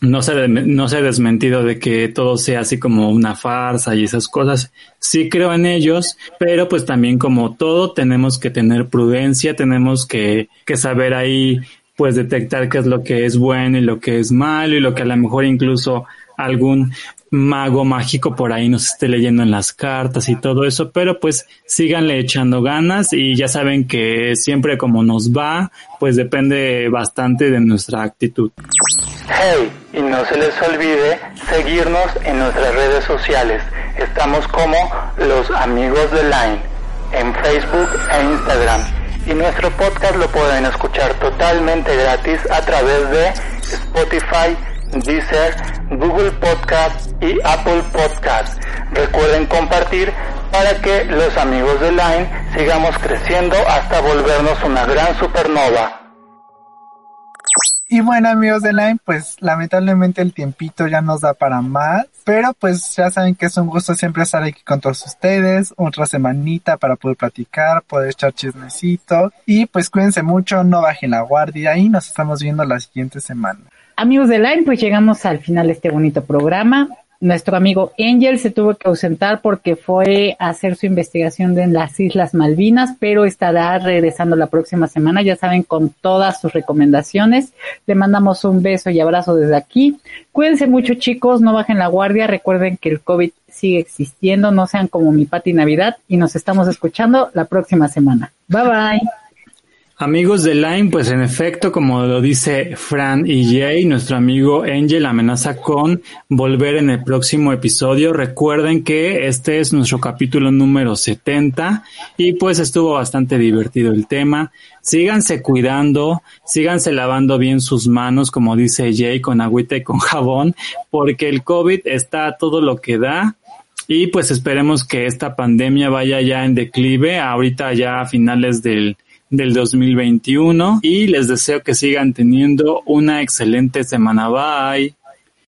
no se, no se ha desmentido de que todo sea así como una farsa y esas cosas. Sí creo en ellos, pero pues también como todo tenemos que tener prudencia, tenemos que, que saber ahí pues detectar qué es lo que es bueno y lo que es malo y lo que a lo mejor incluso algún mago mágico por ahí nos esté leyendo en las cartas y todo eso, pero pues síganle echando ganas y ya saben que siempre como nos va, pues depende bastante de nuestra actitud. Hey, y no se les olvide seguirnos en nuestras redes sociales. Estamos como los amigos de Line en Facebook e Instagram. Y nuestro podcast lo pueden escuchar totalmente gratis a través de Spotify, Deezer, Google Podcast y Apple Podcast. Recuerden compartir para que los amigos de Line sigamos creciendo hasta volvernos una gran supernova. Y bueno amigos de Line, pues lamentablemente el tiempito ya nos da para más, pero pues ya saben que es un gusto siempre estar aquí con todos ustedes, otra semanita para poder platicar, poder echar chismecito y pues cuídense mucho, no bajen la guardia y nos estamos viendo la siguiente semana. Amigos de Line, pues llegamos al final de este bonito programa. nuestro amigo Angel se tuvo que ausentar porque fue a hacer su investigación en las Islas Malvinas, pero estará regresando la próxima semana, ya saben, con todas sus recomendaciones. Le mandamos un beso y abrazo desde aquí. Cuídense mucho chicos, no bajen la guardia, recuerden que el COVID sigue existiendo, no sean como mi Pati Navidad y nos estamos escuchando la próxima semana. Bye bye. Amigos de Line, pues en efecto, como lo dice Fran y Jay, nuestro amigo Angel amenaza con volver en el próximo episodio. Recuerden que este es nuestro capítulo número 70 y pues estuvo bastante divertido el tema. Síganse cuidando, síganse lavando bien sus manos, como dice Jay, con agüita y con jabón, porque el COVID está a todo lo que da. Y pues esperemos que esta pandemia vaya ya en declive, ahorita ya a finales del del 2021 y les deseo que sigan teniendo una excelente semana. Bye.